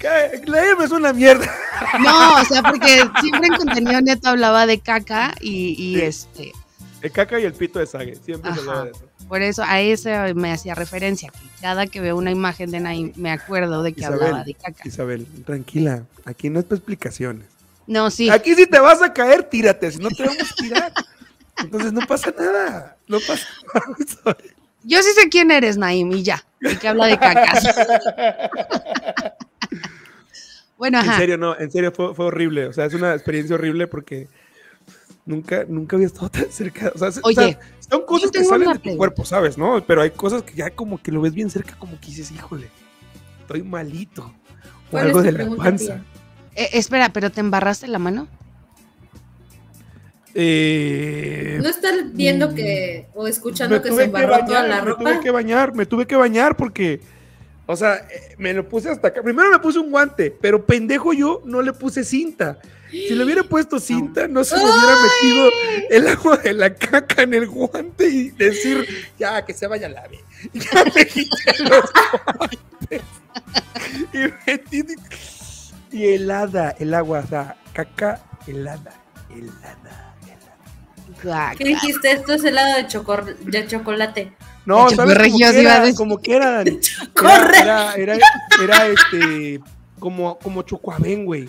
Speaker 7: que la M es una mierda.
Speaker 8: No, o sea, porque siempre en contenido neto hablaba de caca y, y
Speaker 7: Sí.
Speaker 8: este,
Speaker 7: El caca y el pito de Sage, siempre se hablaba de eso.
Speaker 8: por eso a ese me hacía referencia. Que cada que veo una imagen de Naim me acuerdo de que
Speaker 7: Isabel.
Speaker 8: hablaba de caca.
Speaker 7: Isabel, tranquila, aquí no es para explicaciones.
Speaker 8: No, sí.
Speaker 7: Aquí si te vas a caer, tírate, si no te vamos a tirar. Entonces no pasa nada, no pasa nada.
Speaker 8: Yo sí sé quién eres, Naim, y ya. Y que habla de cacas. bueno,
Speaker 7: En
Speaker 8: ajá.
Speaker 7: serio, no, en serio fue, fue horrible. O sea, es una experiencia horrible porque nunca, nunca había estado tan cerca. O sea, se- o sea,
Speaker 8: Oye,
Speaker 7: son cosas que salen de tu cuerpo, ¿sabes? ¿No? Pero hay cosas que ya como que lo ves bien cerca, como que dices, híjole, estoy malito. O
Speaker 1: ¿Cuál
Speaker 7: algo de la panza.
Speaker 8: Eh, espera, ¿pero te embarraste la mano?
Speaker 7: Eh,
Speaker 1: ¿no estás viendo que o escuchando que se
Speaker 7: tuve que
Speaker 1: embarró toda la
Speaker 7: me tuve
Speaker 1: ropa?
Speaker 7: que bañar, me tuve que bañar porque, o sea, eh, me lo puse hasta acá. Primero me puse un guante, pero pendejo yo no le puse cinta. Si le hubiera puesto cinta, no se me hubiera metido el agua de la caca en el guante y decir, ya, que se vaya la ve. Ya me quité los guantes. Y metí, y helada el agua, o sea, caca helada, helada.
Speaker 8: Guaca.
Speaker 1: ¿Qué dijiste? Esto es helado de, chocor- de chocolate.
Speaker 7: No,
Speaker 8: De
Speaker 7: ¿sabes? Como que era, como que era. Era, era, era, era, este, como, como chocuabén, güey.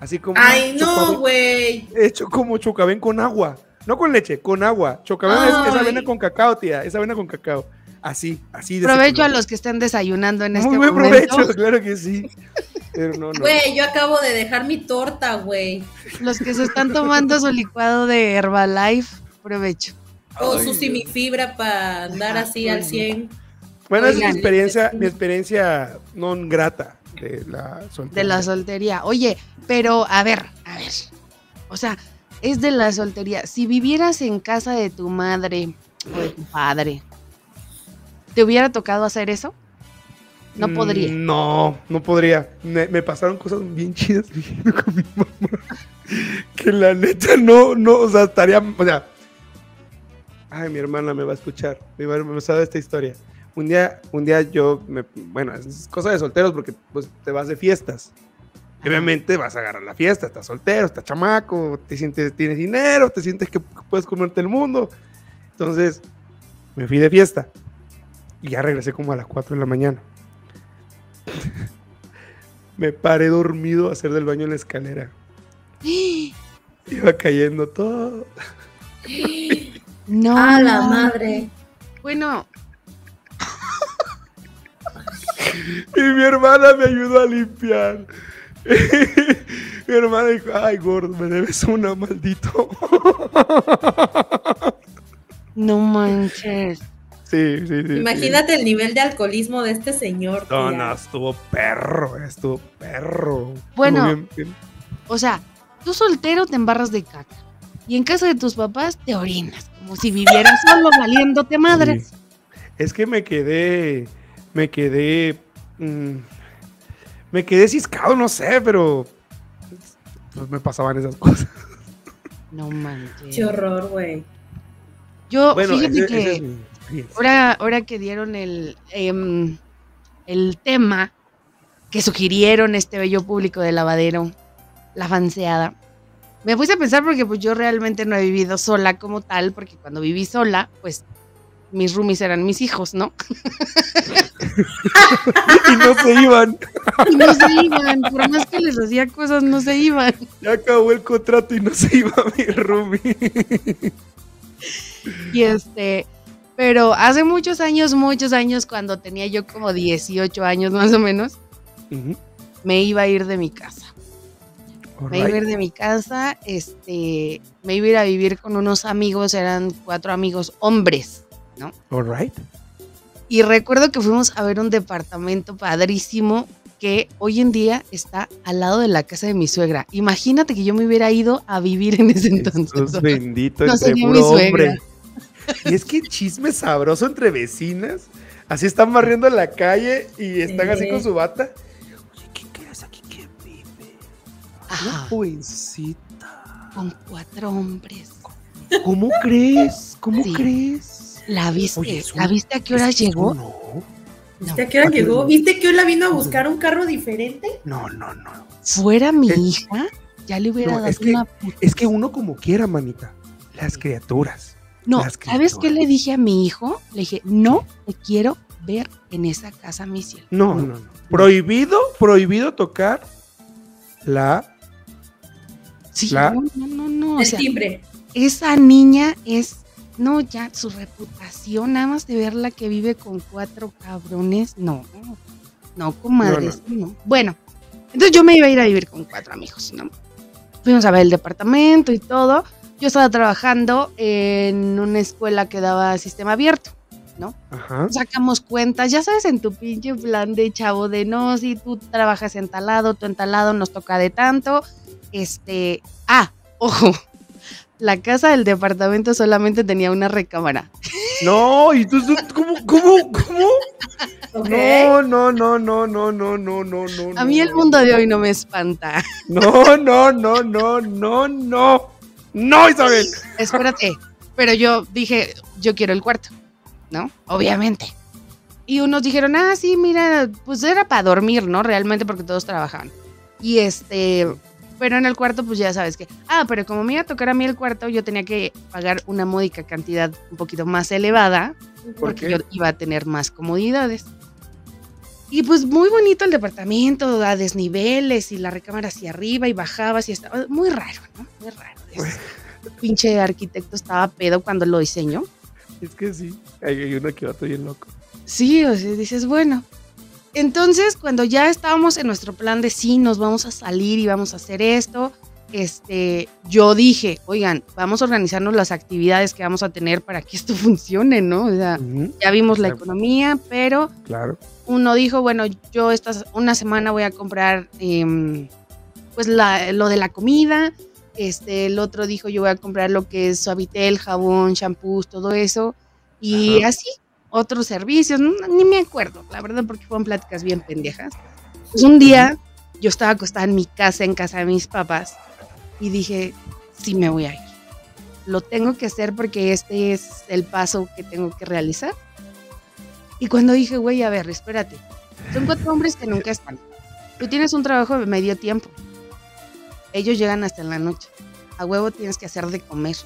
Speaker 7: Así como.
Speaker 1: Ay, no, güey.
Speaker 7: Hecho como chocabén con agua. No con leche, con agua. Chocabén es avena con cacao, tía. Esa avena con cacao. Así, así de
Speaker 8: Provecho a los que estén desayunando en
Speaker 7: Muy
Speaker 8: este
Speaker 7: buen
Speaker 8: momento.
Speaker 7: provecho, claro que sí. Pero no, no.
Speaker 1: Güey, yo acabo de dejar mi torta, güey.
Speaker 8: Los que se están tomando su licuado de Herbalife, provecho.
Speaker 1: O su
Speaker 7: Dios.
Speaker 1: simifibra para andar así al 100.
Speaker 7: Bueno, es mi experiencia, mi experiencia non grata de la soltería.
Speaker 8: De la soltería. Oye, pero a ver, a ver. O sea, es de la soltería. Si vivieras en casa de tu madre o de tu padre, ¿te hubiera tocado hacer eso? No
Speaker 7: Mm,
Speaker 8: podría.
Speaker 7: No, no podría. Me, me pasaron cosas bien chidas con mi mamá. Que la neta no, no, o sea, estaría, o sea. Ay, mi hermana me va a escuchar. Mi hermana me sabe esta historia. Un día, un día yo, me, bueno, es cosa de solteros porque pues te vas de fiestas. Obviamente vas a agarrar la fiesta, estás soltero, estás chamaco, te sientes, tienes dinero, te sientes que puedes comerte el mundo. Entonces, me fui de fiesta. Y ya regresé como a las 4 de la mañana. Me paré dormido a hacer del baño en la escalera. Iba cayendo todo.
Speaker 8: No.
Speaker 1: A la
Speaker 8: no.
Speaker 1: madre.
Speaker 8: Bueno,
Speaker 7: Y mi hermana me ayudó a limpiar. mi hermana dijo, ay gordo, me debes una maldito.
Speaker 8: no manches.
Speaker 7: Sí, sí, sí. sí.
Speaker 1: Imagínate el nivel de alcoholismo de este señor.
Speaker 7: No,
Speaker 1: tía.
Speaker 7: no, estuvo perro, estuvo perro.
Speaker 8: Bueno.
Speaker 7: Estuvo bien, bien.
Speaker 8: O sea, tú soltero te embarras de caca. Y en casa de tus papás te orinas. Como si vivieras solo valiéndote madres.
Speaker 7: Sí. Es que me quedé, me quedé, mm, me quedé ciscado, no sé, pero pues me pasaban esas cosas.
Speaker 8: No manches.
Speaker 1: Qué horror, güey.
Speaker 8: Yo,
Speaker 7: Bueno,
Speaker 8: fíjate
Speaker 7: ese-
Speaker 8: que
Speaker 7: ese es mi-
Speaker 8: ahora, ahora que dieron el, em, el tema que sugirieron este bello público de lavadero, la fanseada, me puse a pensar porque pues yo realmente no he vivido sola como tal, porque cuando viví sola, pues mis roomies eran mis hijos, ¿no?
Speaker 7: y no se iban.
Speaker 8: Y no se iban, por más que les hacía cosas, no se iban.
Speaker 7: Ya acabó el contrato y no se iba mi roomie.
Speaker 8: Y este, pero hace muchos años, muchos años, cuando tenía yo como 18 años más o menos, me iba a ir de mi casa. Me iba a ir de mi casa, este, me iba a ir a vivir con unos amigos, eran cuatro amigos hombres.
Speaker 7: Alright.
Speaker 8: Y recuerdo que fuimos a ver un departamento padrísimo que hoy en día está al lado de la casa de mi suegra. Imagínate que yo me hubiera ido a vivir en ese entonces.
Speaker 7: Jesús bendito
Speaker 8: No
Speaker 7: entre
Speaker 8: suegra.
Speaker 7: Y es que chisme sabroso entre vecinas. Así están barriendo la calle y están así
Speaker 1: Sí.
Speaker 7: con su bata. Oye, ¿quién quieres aquí? ¿Quién vive?
Speaker 8: Ajá,
Speaker 7: Una jovencita.
Speaker 8: con cuatro hombres.
Speaker 7: ¿Cómo crees? ¿Cómo
Speaker 8: Sí.
Speaker 7: crees?
Speaker 8: ¿La viste?
Speaker 7: Oye, es un-
Speaker 8: ¿La viste a qué hora llegó?
Speaker 7: No,
Speaker 1: ¿Viste a qué hora llegó? ¿Viste que hoy la vino a buscar un carro diferente?
Speaker 7: no, no, no.
Speaker 8: Fuera mi
Speaker 7: Es-
Speaker 8: hija, ya le hubiera
Speaker 7: No,
Speaker 8: dado
Speaker 7: es que-
Speaker 8: una puta-
Speaker 7: Es que uno como quiera, manita. Las criaturas.
Speaker 8: No, ¿sabes qué le dije a mi hijo? Le dije, no te quiero ver en esa casa, mi cielo.
Speaker 7: No, no, no. Prohibido, prohibido tocar la.
Speaker 8: Sí,
Speaker 7: La-
Speaker 8: no, no, no, no. O
Speaker 1: El
Speaker 8: sea,
Speaker 1: timbre.
Speaker 8: esa niña es, no, ya su reputación, nada más de verla que vive con cuatro cabrones, no, no, comadre,
Speaker 7: No,
Speaker 8: no. Bueno, entonces yo me iba a ir a vivir con cuatro amigos, ¿no? Fuimos a ver el departamento y todo. Yo estaba trabajando en una escuela que daba sistema abierto.
Speaker 7: Ajá.
Speaker 8: Sacamos cuentas, ya sabes, en tu pinche plan de chavo de no, si tú trabajas en talado, tu entalado nos toca de tanto. Este, ah, ojo, la casa del departamento solamente tenía una recámara.
Speaker 7: No, y tú, tú- ¿cómo, cómo, cómo? No, no, no, no, no, no, no, no, no.
Speaker 8: A mí el mundo de hoy no me espanta.
Speaker 7: No, no, no, no, no, no. No, Isabel.
Speaker 8: Espérate, pero yo dije, yo quiero el cuarto, ¿no? Obviamente. Y unos dijeron, ah, sí, mira, pues era para dormir, ¿no? Realmente porque todos trabajaban. Y este, pero en el cuarto, pues ya sabes que, ah, pero como me iba a tocar a mí el cuarto, yo tenía que pagar una módica cantidad un poquito más elevada, porque
Speaker 7: qué?
Speaker 8: yo iba a tener más comodidades. Y pues muy bonito el departamento, a desniveles y la recámara hacia arriba y bajaba, y estaba muy raro, ¿no? Muy raro. Es- pinche arquitecto estaba pedo cuando lo diseñó.
Speaker 7: Es que sí. Hay, hay uno que va todo bien loco.
Speaker 8: Sí, o sea, dices, bueno. Entonces, cuando ya estábamos en nuestro plan de sí, nos vamos a salir y vamos a hacer esto, este, yo dije, oigan, vamos a organizarnos las actividades que vamos a tener para que esto funcione, ¿no? O sea, ya vimos la economía, pero
Speaker 7: Claro.
Speaker 8: uno dijo, bueno, yo esta una semana voy a comprar em, pues la- lo de la comida, este, el otro dijo, yo voy a comprar lo que es suavitel, jabón, shampoos, todo eso, y
Speaker 7: Ajá.
Speaker 8: así, otros servicios, no- ni me acuerdo, la verdad, porque fueron pláticas bien pendejas. Pues un día yo estaba acostada en mi casa, en casa de mis papás, y dije, sí me voy a ir. Lo tengo que hacer porque este es el paso que tengo que realizar. Y cuando dije, güey, a ver, espérate. Son cuatro hombres que nunca están. Tú tienes un trabajo de medio tiempo. Ellos llegan hasta en la noche. A huevo tienes que hacer de comer.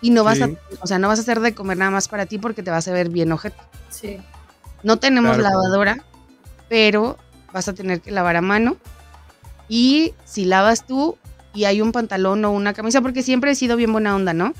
Speaker 8: Y no vas a, o sea, no vas a hacer de comer nada más para ti porque te vas a ver bien ojete.
Speaker 1: Sí.
Speaker 8: No tenemos
Speaker 7: Claro.
Speaker 8: lavadora, pero vas a tener que lavar a mano. Y si lavas tú y hay un pantalón o una camisa, porque siempre he sido bien buena onda, ¿no?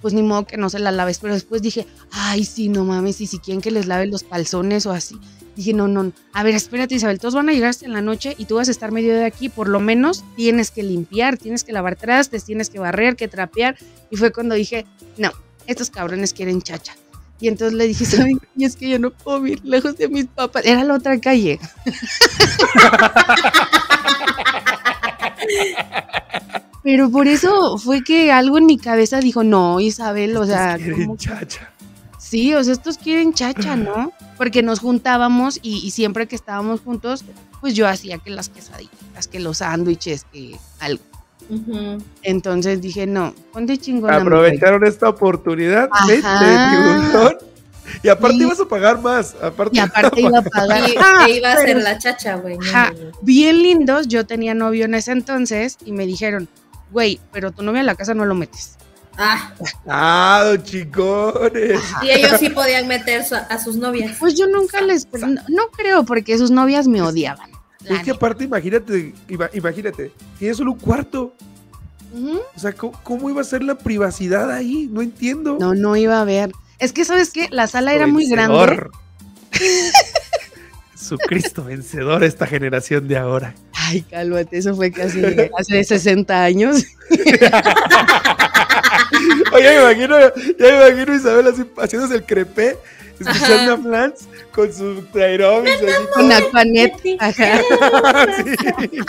Speaker 8: Pues ni modo que no se la laves. Pero después dije, ay, sí, no mames, y si quieren que les lave los calzones o así. Dije, no, no, no. a ver, espérate, Isabel, todos van a llegar hasta en la noche y tú vas a estar medio de aquí. Por lo menos tienes que limpiar, tienes que lavar trastes, tienes que barrer, que trapear. Y fue cuando dije, no, estos cabrones quieren chacha. Y entonces le dije, ¿saben? Y es que yo no puedo vivir lejos de mis papás. Era la otra calle. Pero por eso fue que algo en mi cabeza dijo, no, Isabel, o sea,
Speaker 7: Estos quieren
Speaker 8: ¿cómo que-
Speaker 7: chacha.
Speaker 8: sí, o sea, estos quieren chacha, ¿no? Porque nos juntábamos y, y siempre que estábamos juntos, pues yo hacía que las quesadillas, que los sándwiches, que algo.
Speaker 1: Ujú.
Speaker 8: Entonces dije, no, ponte güey.
Speaker 7: Aprovecharon esta oportunidad tiburón Y aparte
Speaker 8: Sí.
Speaker 7: ibas a pagar más. Aparte,
Speaker 8: Y aparte iba a pagar.
Speaker 1: Y,
Speaker 8: Ah,
Speaker 1: iba a ser
Speaker 8: pero-
Speaker 1: la chacha, güey. no,
Speaker 8: Ajá,
Speaker 1: no, no.
Speaker 8: bien lindos. Yo tenía novio en ese entonces y me dijeron, güey, pero tu novio en la casa no lo metes.
Speaker 1: Ah,
Speaker 7: Ah, chicones.
Speaker 1: y ellos sí podían meter su- a sus novias.
Speaker 8: Pues yo nunca les. No, no creo, porque sus novias me odiaban.
Speaker 7: Es que aparte, imagínate, ima- imagínate, tienes solo un cuarto. O sea, ¿cómo, cómo iba a ser la privacidad ahí? No entiendo.
Speaker 8: No, no iba a ver. Es que, ¿sabes qué? La sala era muy grande.
Speaker 7: Vencedor. Jesucristo vencedor esta generación de ahora.
Speaker 8: Ay, cálmate, eso fue casi hace 60 años.
Speaker 7: Oye, me imagino, ya me imagino Isabel así haciéndose el crepé, escuchando a Flans con su así.
Speaker 8: Con Aquanet. Ajá.
Speaker 7: Sí.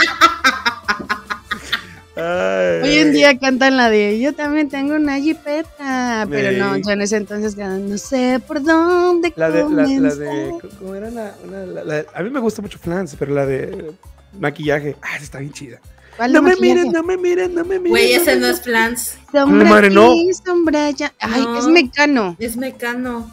Speaker 7: Ay.
Speaker 8: Hoy en día cantan la de Yo también tengo una jipeta. Pero no, yo en ese entonces no sé por dónde
Speaker 7: La de, la, la de, ¿cómo era la, una- la- la- A mí me gusta mucho Flans, pero la de maquillaje, ah, esa está bien chida.
Speaker 8: ¿Cuál
Speaker 7: No me miren, no me miren, no me miren.
Speaker 1: Güey, ese no es Flans.
Speaker 8: Sombra
Speaker 7: madre, no.
Speaker 8: sombra allá. Ay,
Speaker 1: No.
Speaker 8: es mecano.
Speaker 1: Es mecano.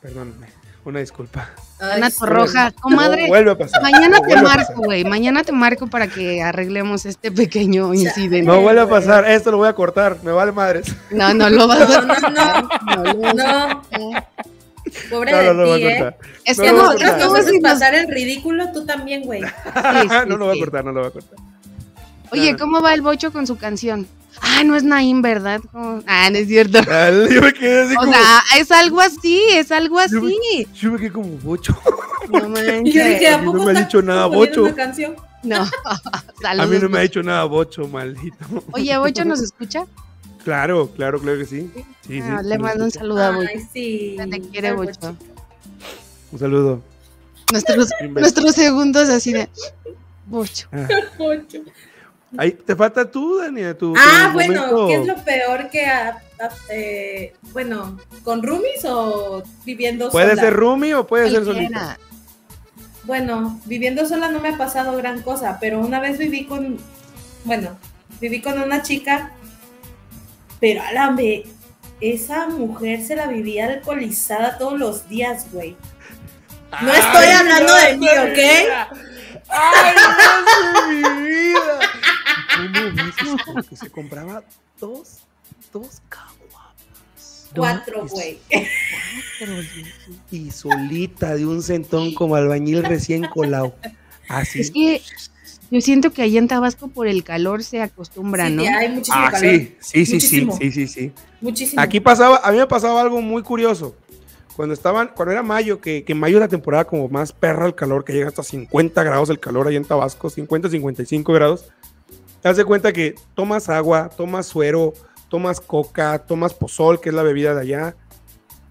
Speaker 7: Perdóname, una disculpa.
Speaker 1: Ay,
Speaker 8: Una torroja. Comadre,
Speaker 7: No vuelve a pasar.
Speaker 8: mañana
Speaker 7: no
Speaker 8: te marco, güey. Mañana te marco para que arreglemos este pequeño incidente.
Speaker 7: No vuelve a pasar, esto lo voy a cortar, me vale madres.
Speaker 8: No, no lo vas a
Speaker 1: no, no.
Speaker 8: No,
Speaker 1: No, pobre
Speaker 7: No, no, no
Speaker 1: de
Speaker 7: lo
Speaker 1: ti, ¿eh?
Speaker 7: cortar.
Speaker 8: Es que
Speaker 7: lo
Speaker 8: no,
Speaker 7: voy a
Speaker 1: pasar el ridículo, tú también, güey.
Speaker 8: Sí, sí,
Speaker 7: no lo voy a cortar, no lo voy a cortar.
Speaker 8: Oye,
Speaker 7: No.
Speaker 8: ¿cómo va el bocho con su canción? Ah, no es Naim, ¿verdad? Ah, no es cierto.
Speaker 7: Dale, Yo me quedé así
Speaker 8: O
Speaker 7: como.
Speaker 8: sea, es algo así, es algo
Speaker 7: Yo me-
Speaker 8: así.
Speaker 7: Yo me quedé como bocho.
Speaker 8: No
Speaker 1: Y yo dije,
Speaker 8: manches.
Speaker 1: ¿a
Speaker 7: mí no me ha dicho nada, Bocho.
Speaker 1: una canción?
Speaker 8: No.
Speaker 7: A mí no me ha dicho nada bocho, maldito.
Speaker 8: Oye, Bocho nos escucha.
Speaker 7: Claro, claro, claro que sí. Sí, sí,
Speaker 8: Ah,
Speaker 7: sí
Speaker 8: le mando un saludo a Bocho.
Speaker 1: Ay, sí.
Speaker 8: Se te quiere,
Speaker 1: Ay,
Speaker 8: Bocho.
Speaker 7: Un saludo.
Speaker 8: Nuestros, segundos así de. Bocho.
Speaker 7: Ah. Ahí te falta tú, Dani, tu.
Speaker 1: Ah,
Speaker 7: tu
Speaker 1: bueno,
Speaker 7: momento.
Speaker 1: ¿qué es lo peor que, ha- ha- eh, bueno, con roomies o viviendo
Speaker 7: ¿Puede
Speaker 1: sola?
Speaker 7: ser Rumi o puede ser?
Speaker 8: Cualquiera.
Speaker 1: Bueno, viviendo sola no me ha pasado gran cosa, pero una vez viví con, bueno, viví con una chica, pero alambe, esa mujer se la vivía alcoholizada todos los días, güey. No estoy
Speaker 7: Ay,
Speaker 1: hablando de mí, ¿ok?
Speaker 7: vida. ¡Ay, Dios de mi vida! ¿Cómo dices que se compraba dos, dos caguamas?
Speaker 1: Cuatro, güey.
Speaker 7: Y solita de un centón como albañil recién colado. Así.
Speaker 8: Es que yo siento que allá en Tabasco por el calor se acostumbra,
Speaker 1: Sí,
Speaker 8: ¿no?
Speaker 1: hay muchísimo
Speaker 7: Ah,
Speaker 1: calor.
Speaker 7: sí, sí, sí, sí,
Speaker 1: Muchísimo.
Speaker 7: sí, sí, sí.
Speaker 1: Muchísimo.
Speaker 7: Aquí pasaba, a mí me pasaba algo muy curioso. Cuando estaban, cuando era mayo, que, que mayo es la temporada como más perra el calor, que llega hasta 50 grados el calor ahí en Tabasco, 50, 55 grados. Te das de cuenta que tomas agua, tomas suero, tomas coca, tomas pozol, que es la bebida de allá,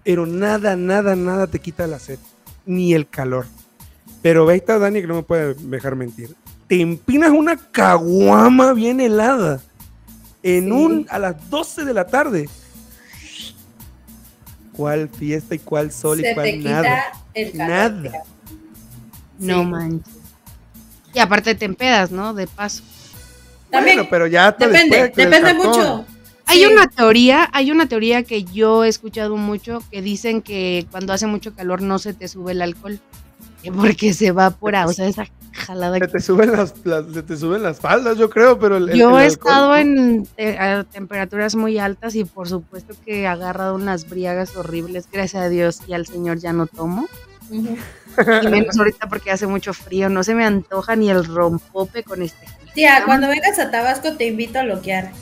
Speaker 7: pero nada, nada, nada te quita la sed, ni el calor. Pero ve ahí está Dani que no me puede dejar mentir. Te empinas una caguama bien helada en
Speaker 1: Sí.
Speaker 7: un a las 12 de la tarde. ¿Cuál fiesta y cuál sol
Speaker 1: Se
Speaker 7: y cuál
Speaker 1: te quita
Speaker 7: nada?
Speaker 1: el.
Speaker 7: Nada.
Speaker 8: No
Speaker 1: Sí.
Speaker 8: manches. Y aparte te empedas, ¿no? De paso.
Speaker 1: También,
Speaker 7: Bueno, pero ya te
Speaker 1: depende,
Speaker 7: después
Speaker 1: depende mucho.
Speaker 8: Hay
Speaker 1: Sí.
Speaker 8: una teoría, hay una teoría que yo he escuchado mucho que dicen que cuando hace mucho calor no se te sube el alcohol. Que Porque se evapora, o sea, esa jalada.
Speaker 7: Se te suben las, las- se te suben las faldas, yo creo, pero el,
Speaker 8: Yo
Speaker 7: el
Speaker 8: he estado en te- a temperaturas muy altas y por supuesto que he agarrado unas briagas horribles. Gracias a Dios y al Señor ya no tomo. Y menos ahorita porque hace mucho frío. No se me antoja ni el rompope con este. frío.
Speaker 1: Tía, cuando vengas a Tabasco te invito a loquear.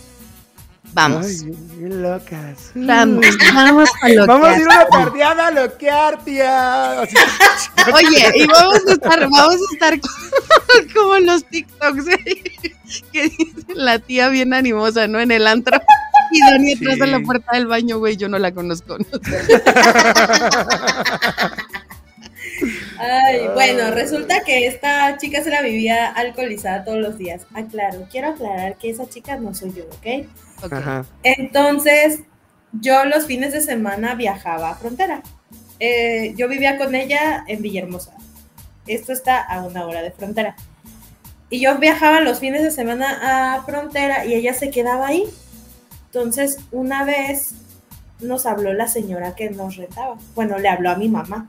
Speaker 8: Vamos.
Speaker 7: Ay, locas.
Speaker 8: Vamos, vamos a lo
Speaker 7: Vamos a ir a una tardeada a loquear, tía. Así-
Speaker 8: Oye, y vamos a estar, vamos a estar como, en los TikToks ¿eh? que dice la tía bien animosa, ¿no? En el antro. Y Dani atrás de la
Speaker 7: Sí.
Speaker 8: puerta del baño, güey, yo no la conozco. ¿no?
Speaker 1: Ay, bueno, resulta que esta chica se la vivía alcoholizada todos los días. Aclaro, quiero aclarar que esa chica no soy yo, ¿ok?
Speaker 7: Ajá.
Speaker 1: Entonces, yo los fines de semana viajaba a Frontera. Eh, yo vivía con ella en Villahermosa. Esto está a una hora de Frontera. Y yo viajaba los fines de semana a Frontera y ella se quedaba ahí. Entonces, una vez nos habló la señora que nos rentaba. Bueno, le habló a mi mamá.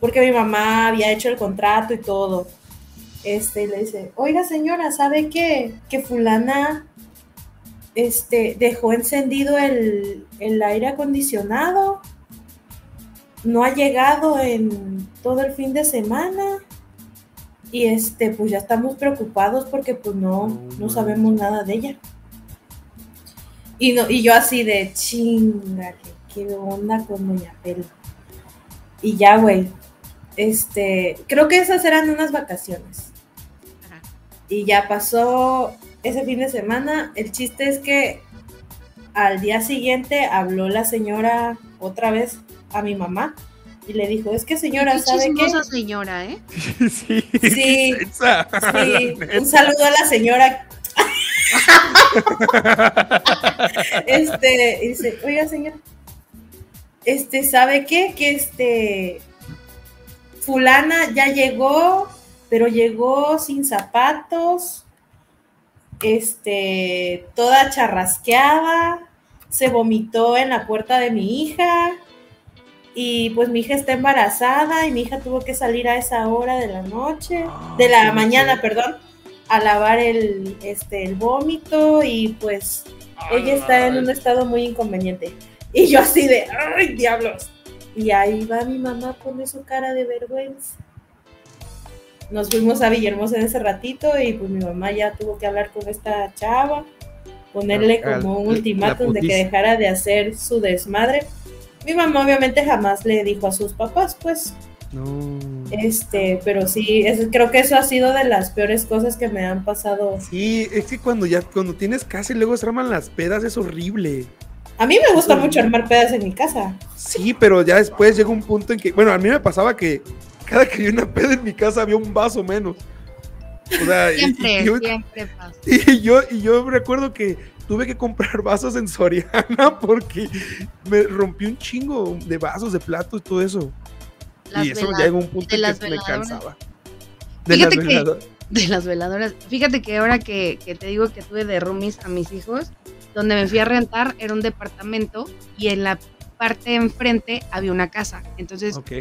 Speaker 1: Porque mi mamá había hecho el contrato y todo. Este, y le dice, oiga señora, ¿sabe qué? Que fulana este, dejó encendido el, el aire acondicionado. No ha llegado en todo el fin de semana. Y este, pues ya estamos preocupados porque pues no, no sabemos nada de ella. Y, no, y yo así de chingale, qué onda con Doña Pelo. Y ya, güey. Este, creo que esas eran unas vacaciones.
Speaker 8: Ajá.
Speaker 1: Y ya pasó ese fin de semana. El chiste es que al día siguiente habló la señora otra vez a mi mamá y le dijo, es que señora,
Speaker 8: Qué
Speaker 1: ¿sabe qué?
Speaker 8: señora, ¿eh?
Speaker 7: sí.
Speaker 1: Sí,
Speaker 7: Esa.
Speaker 1: Sí, un saludo a la señora. este, dice, oiga señora, este, ¿sabe qué? Que este, fulana ya llegó, pero llegó sin zapatos, este, toda charrasqueada, se vomitó en la puerta de mi hija. Y pues mi hija está embarazada y mi hija tuvo que salir a esa hora de la noche, de la mañana, perdón, a lavar el, este, el vómito y pues ella está en un estado muy inconveniente. Y yo así de, ¡ay, diablos! Y ahí va mi mamá, pone su cara de vergüenza. Nos fuimos a Villahermosa en ese ratito y pues mi mamá ya tuvo que hablar con esta chava, ponerle
Speaker 7: Al-
Speaker 1: como un
Speaker 7: la
Speaker 1: ultimátum de que dejara de hacer su desmadre. Mi mamá obviamente jamás le dijo a sus papás, pues,
Speaker 7: No.
Speaker 1: este, pero sí, es- creo que eso ha sido de las peores cosas que me han pasado.
Speaker 7: Sí, es que cuando ya, cuando tienes casa y luego se arman las pedas es horrible.
Speaker 1: A mí me gusta mucho armar pedas en mi casa.
Speaker 7: Sí, pero ya después llega un punto en que, bueno, a mí me pasaba que cada que había una peda en mi casa había un vaso menos. O sea,
Speaker 8: Siempre,
Speaker 7: y, yo,
Speaker 8: siempre pasa.
Speaker 7: y yo, y yo recuerdo que tuve que comprar vasos en Soriana porque me rompí un chingo de vasos, de platos y todo eso.
Speaker 8: Las
Speaker 7: y eso
Speaker 8: vela-
Speaker 7: llega a un punto que me cansaba. De
Speaker 8: Fíjate
Speaker 7: las
Speaker 8: que-
Speaker 7: veladoras.
Speaker 8: de las veladoras. Fíjate que ahora que, que te digo que tuve de roomies a mis hijos, donde me fui a rentar era un departamento y en la parte de enfrente había una casa. Entonces
Speaker 7: Ok.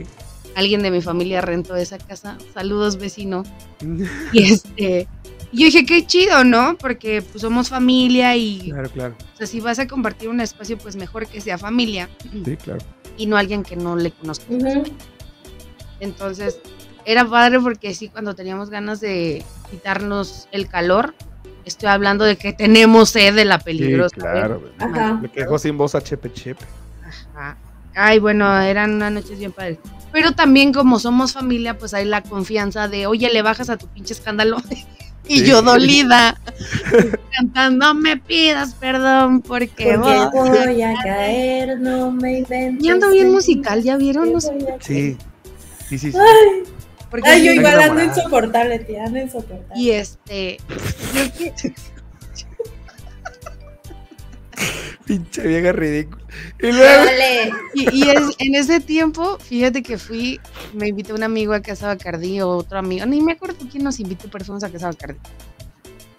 Speaker 8: Alguien de mi familia rentó esa casa. Saludos vecino. Y este, y yo dije, qué chido, ¿no? Porque pues somos familia y
Speaker 7: Claro, claro.
Speaker 8: o sea, si vas a compartir un espacio, pues mejor que sea familia
Speaker 7: Sí, claro.
Speaker 8: y no alguien que no le conozca. Entonces, era padre porque sí, cuando teníamos ganas de quitarnos el calor, estoy hablando de que tenemos sed de la peligrosa.
Speaker 7: Sí, claro.
Speaker 8: ¿eh?
Speaker 1: Ajá.
Speaker 7: Me quejo sin voz a Chepe Chepe.
Speaker 8: Ajá. Ay, bueno, eran unas noches bien padres. Pero también como somos familia, pues hay la confianza de, oye, le bajas a tu pinche escándalo. y
Speaker 7: Sí.
Speaker 8: yo dolida, cantando, no me pidas perdón porque,
Speaker 1: Porque
Speaker 8: voy".
Speaker 1: voy a caer, no me inventes.
Speaker 8: Y ando bien musical, ¿ya vieron? No sé.
Speaker 7: Sí. Sí, sí, sí.
Speaker 1: Ay,
Speaker 8: Porque
Speaker 1: ay, yo igual ando insoportable, tía, ando insoportable.
Speaker 8: Y este, que
Speaker 7: Pinche vieja ridícula. Y luego.
Speaker 1: Dale.
Speaker 8: Y, y es- en ese tiempo, fíjate que fui, me invitó un amigo a Casa Bacardí o otro amigo, ni me acuerdo quién nos invitó, fuimos a Casa Bacardí.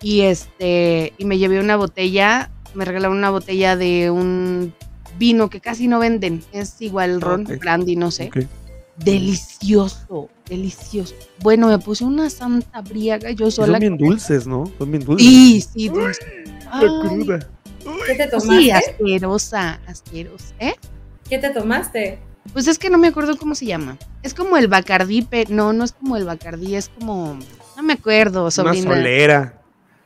Speaker 8: Y este, y me llevé una botella, me regalaron una botella de un vino que casi no venden, es igual ron,
Speaker 7: Ok.
Speaker 8: brandy, no sé. Delicioso, delicioso. Bueno, me puse una santa briaga yo
Speaker 7: Y
Speaker 8: sola.
Speaker 7: Son bien dulces, ¿no? Son bien dulces.
Speaker 8: Sí, sí, dulce.
Speaker 7: La
Speaker 8: Ay,
Speaker 7: cruda.
Speaker 1: ¿Qué te
Speaker 8: sí,
Speaker 1: tomaste?
Speaker 8: asquerosa, asquerosa. ¿Eh?
Speaker 1: ¿Qué te tomaste?
Speaker 8: Pues es que no me acuerdo cómo se llama. Es como el Bacardí, pero no, no es como el Bacardí, es como. No me acuerdo,
Speaker 7: Una
Speaker 8: sobrina.
Speaker 7: solera.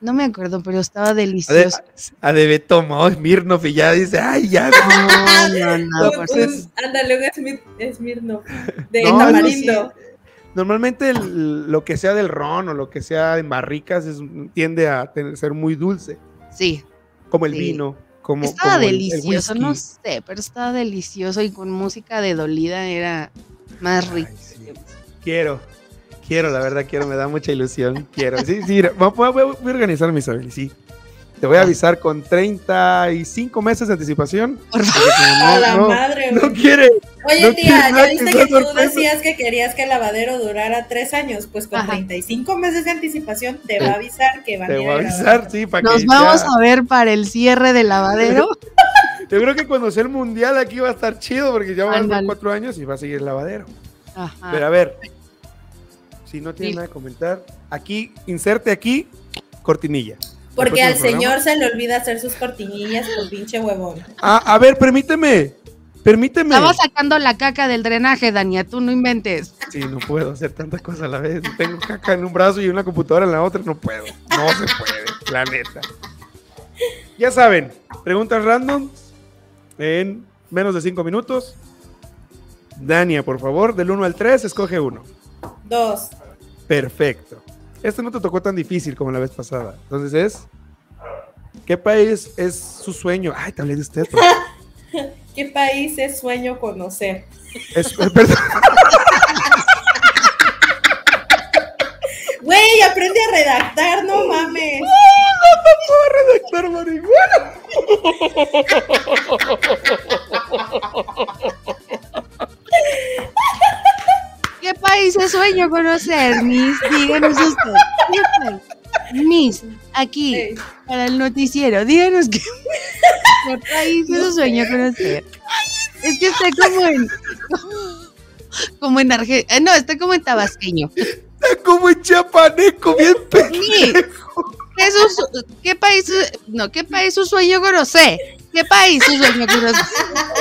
Speaker 8: No me acuerdo, pero estaba delicioso.
Speaker 7: ha de tomado Smirnoff y ya dice, ay, ya.
Speaker 8: No, no, no.
Speaker 1: Un-
Speaker 7: pues-
Speaker 1: un- ándale, un Smirnoff de
Speaker 7: No,
Speaker 1: tamarindo.
Speaker 7: Normalmente el- lo que sea del ron o lo que sea en barricas es- tiende a tener- ser muy dulce,
Speaker 8: Sí,
Speaker 7: como el
Speaker 8: Sí.
Speaker 7: vino, como,
Speaker 8: estaba
Speaker 7: como el- el
Speaker 8: delicioso, no sé, pero estaba delicioso y con música de dolida era más rico.
Speaker 7: Ay, sí. Quiero, quiero, la verdad quiero, me da mucha ilusión, quiero. Sí, sí, voy, voy- voy a organizar mis sí. Te voy a avisar con 35 meses de anticipación.
Speaker 8: Por favor.
Speaker 7: no-
Speaker 1: la
Speaker 7: no-
Speaker 1: madre,
Speaker 7: no quiere,
Speaker 1: Oye,
Speaker 7: no
Speaker 1: tía,
Speaker 7: quiere
Speaker 1: ya viste
Speaker 7: que
Speaker 1: tú
Speaker 7: sorpresa.
Speaker 1: decías que querías que el lavadero durara tres años. Pues con
Speaker 8: Ajá.
Speaker 1: 35 meses de anticipación te va a avisar que van
Speaker 7: te
Speaker 1: a
Speaker 7: voy
Speaker 1: ir
Speaker 7: a avisar, sí, para
Speaker 8: Nos
Speaker 7: que
Speaker 8: vamos
Speaker 7: ya-
Speaker 8: a ver para el cierre del lavadero.
Speaker 7: Yo creo que cuando sea el mundial aquí va a estar chido porque ya va a cuatro años y va a seguir el lavadero.
Speaker 8: Ajá.
Speaker 7: Pero a ver, si no tiene
Speaker 8: Sí.
Speaker 7: nada que comentar, aquí, inserte aquí, cortinilla.
Speaker 1: Porque al señor se le olvida hacer sus cortinillas por pinche huevón.
Speaker 7: Ah, a ver, permíteme. Permíteme.
Speaker 8: Estaba sacando la caca del drenaje, Dania, tú no inventes.
Speaker 7: Sí, no puedo hacer tantas cosas a la vez. Tengo caca en un brazo y una computadora en la otra. No puedo. No se puede, la neta. Ya saben, preguntas random en menos de cinco minutos. Dania, por favor, del 1 al 3, escoge uno.
Speaker 1: Dos.
Speaker 7: Perfecto. Este no te tocó tan difícil como la vez pasada. Entonces es. ¿Qué país es su sueño? Ay, te hablé de usted. pero-
Speaker 1: ¿Qué país es sueño conocer?
Speaker 7: Es, eh, perdón.
Speaker 1: Güey, aprende a redactar, no mames.
Speaker 7: redactar marihuana.
Speaker 8: sueño conocer, Miss? Díganos usted. Miss, aquí,
Speaker 1: Sí.
Speaker 8: para el noticiero, díganos qué, qué país es su sueño conocer. Es que está como en. Como en Argentina. No, está como en tabasqueño.
Speaker 7: Está como en chapaneco, bien
Speaker 8: Sí. ¿Qué, es su- qué país? No, ¿qué país su sueño conocer? ¿Qué país su sueño conocer?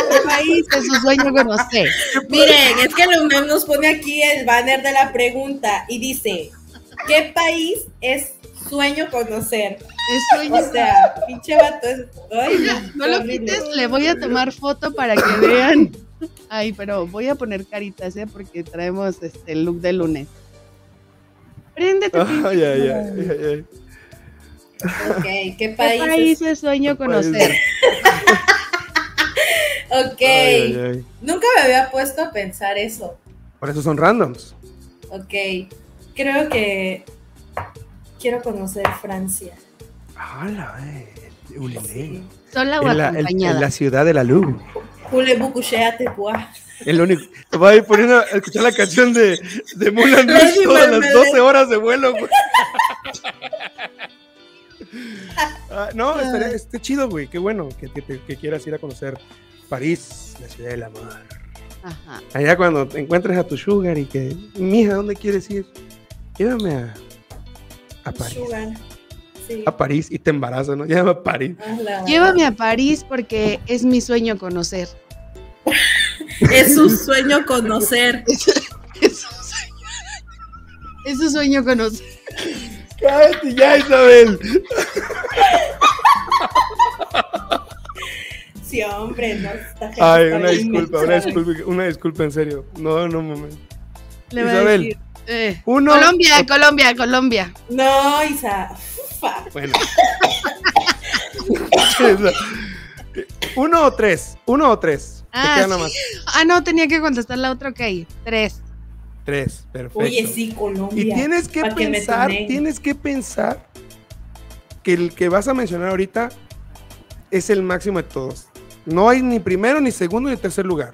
Speaker 8: ¿Qué país es su sueño conocer?
Speaker 1: Miren, es que UNAM nos pone aquí el banner de la pregunta y dice, ¿qué país es sueño conocer?
Speaker 8: Es sueño
Speaker 1: O sea, pinche vato es... Ay,
Speaker 8: No lo quites, le voy a tomar foto para que vean. Ay, pero voy a poner caritas, ¿eh? Porque traemos este el look de lunes. Préndete.
Speaker 7: Ay,
Speaker 8: pinche
Speaker 7: ay, ay,
Speaker 8: madre.
Speaker 7: ay, ay.
Speaker 1: Ok, ¿qué
Speaker 8: ¿Qué
Speaker 1: país,
Speaker 8: país es sueño conocer?
Speaker 1: Ok.
Speaker 7: Ay, ay, ay.
Speaker 1: Nunca me había puesto a pensar eso.
Speaker 7: Por eso son randoms.
Speaker 1: Ok. Creo que quiero conocer Francia.
Speaker 7: Hola, eh. Ulilé.
Speaker 8: Sola o
Speaker 7: En la, en- en la ciudad de la luz. El único. Te voy a ir poniendo a escuchar la canción de, de Mulan Rouge todas las
Speaker 1: Marmalade.
Speaker 7: 12 horas de vuelo, güey. Ah, no, estaría, esté chido, güey. Qué bueno que, que te- que quieras ir a conocer París, la ciudad del amor.
Speaker 8: Ajá.
Speaker 7: Allá cuando te encuentres a tu sugar y que, mija, ¿dónde quieres ir? Llévame a, a París.
Speaker 1: Sugar. Sí.
Speaker 7: A París y te embarazas, ¿no? Llévame a París.
Speaker 1: Ah,
Speaker 8: Llévame a París porque es mi sueño conocer.
Speaker 1: Es su sueño conocer.
Speaker 8: Es sueño. Es su sueño conocer.
Speaker 7: Cállate ya, Isabel.
Speaker 1: Sí, hombre, no.
Speaker 7: Ay, una
Speaker 1: bien
Speaker 7: disculpa, una disculpa, una disculpa, en serio. No, no, mames.
Speaker 8: Le voy a
Speaker 7: Isabel.
Speaker 8: decir, eh,
Speaker 7: Uno.
Speaker 8: Colombia, Colombia, Colombia.
Speaker 1: No, Isa. Ufa.
Speaker 7: Bueno. Uno o tres. Uno o tres.
Speaker 8: Ah,
Speaker 7: Te quedan nada
Speaker 8: sí.
Speaker 7: más.
Speaker 8: Ah, no, tenía que contestar la otra, ok. Tres.
Speaker 7: Tres. Perfecto.
Speaker 1: Oye, sí, Colombia.
Speaker 7: Y tienes que
Speaker 1: que
Speaker 7: pensar,
Speaker 1: tuneen.
Speaker 7: tienes que pensar que el que vas a mencionar ahorita es el máximo de todos. No hay ni primero, ni segundo, ni tercer lugar.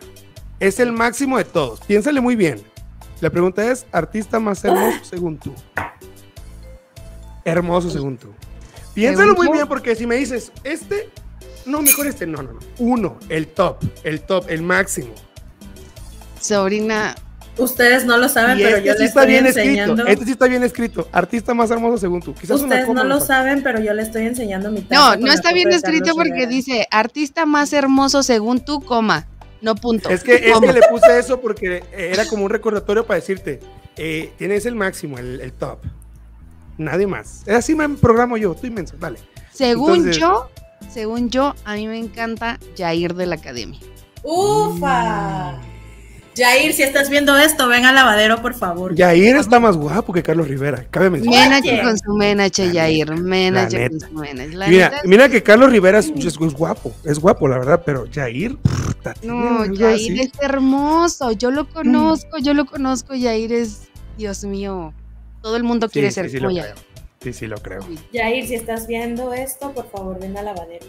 Speaker 7: Es el máximo de todos. Piénsale muy bien. La pregunta es, artista más hermoso según tú. Hermoso según tú. Piénsalo muy bien porque si me dices, este, no, mejor este, no, no, no. Uno, el top, el top, el máximo.
Speaker 8: Sobrina,
Speaker 1: Ustedes no lo saben,
Speaker 7: Y
Speaker 1: pero
Speaker 7: este
Speaker 1: yo
Speaker 7: sí
Speaker 1: les
Speaker 7: está
Speaker 1: estoy
Speaker 7: bien
Speaker 1: enseñando.
Speaker 7: escrito. Este sí está bien escrito. Artista más hermoso según tú. Quizás
Speaker 1: Ustedes no lo saben, pero yo le estoy enseñando mi
Speaker 8: No, no está bien escrito porque
Speaker 1: Rivera.
Speaker 8: dice artista más hermoso según tú, coma. No punto.
Speaker 7: Es que, es que le puse eso porque era como un recordatorio para decirte, eh, tienes el máximo, el, el top. Nadie más. Es así me programo yo, estoy inmenso, dale.
Speaker 8: Según
Speaker 7: Entonces-
Speaker 8: yo, según yo, a mí me encanta Jair de la Academia.
Speaker 1: Ufa. Jair, si estás viendo esto, ven al lavadero, por favor.
Speaker 7: Yair está más guapo que Carlos Rivera, cabe mencionar.
Speaker 8: Menache con su menache, Jair. Menache con su menache.
Speaker 7: Mira,
Speaker 8: neta,
Speaker 7: mira que Carlos Rivera es, es- es guapo, es guapo, la verdad, pero Jair,
Speaker 8: No, Jair es hermoso. Yo lo conozco, yo lo conozco. Jair es, Dios mío. Todo el mundo
Speaker 7: Sí,
Speaker 8: quiere
Speaker 7: sí,
Speaker 8: ser
Speaker 7: sí
Speaker 8: como. Jair.
Speaker 7: Sí, sí lo creo.
Speaker 1: Jair, si estás viendo esto, por favor, ven al lavadero.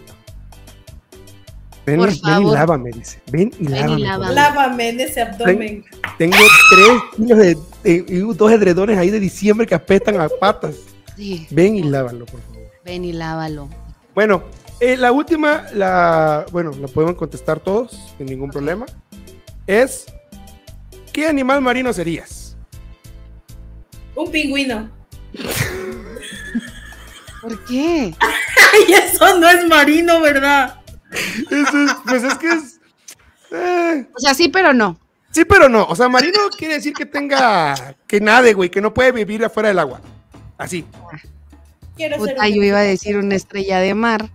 Speaker 7: Ven,
Speaker 8: Por
Speaker 7: ven y lávame, dice. Ven y
Speaker 8: Ven y
Speaker 7: lávame.
Speaker 8: lávame.
Speaker 1: Lávame en ese abdomen.
Speaker 7: Tengo tres kilos de, dos edredones ahí de diciembre que apestan a patas.
Speaker 8: Sí,
Speaker 7: Ven y lávalo, por favor.
Speaker 8: ven y lávalo.
Speaker 7: Bueno, Eh, la última, la, bueno, la podemos contestar todos sin ningún problema. Es, ¿qué animal marino serías?
Speaker 1: Un pingüino.
Speaker 8: ¿Por qué?
Speaker 1: Ay, eso no es marino, ¿verdad?
Speaker 7: Eso es- pues es que es... eh,
Speaker 8: O sea, sí, pero no.
Speaker 7: sí, pero no. O sea, marino quiere decir que tenga, que nade, güey, que no puede vivir afuera del agua. Así.
Speaker 1: Quiero ser
Speaker 8: Puta,
Speaker 1: un
Speaker 8: yo iba a decir una estrella de mar.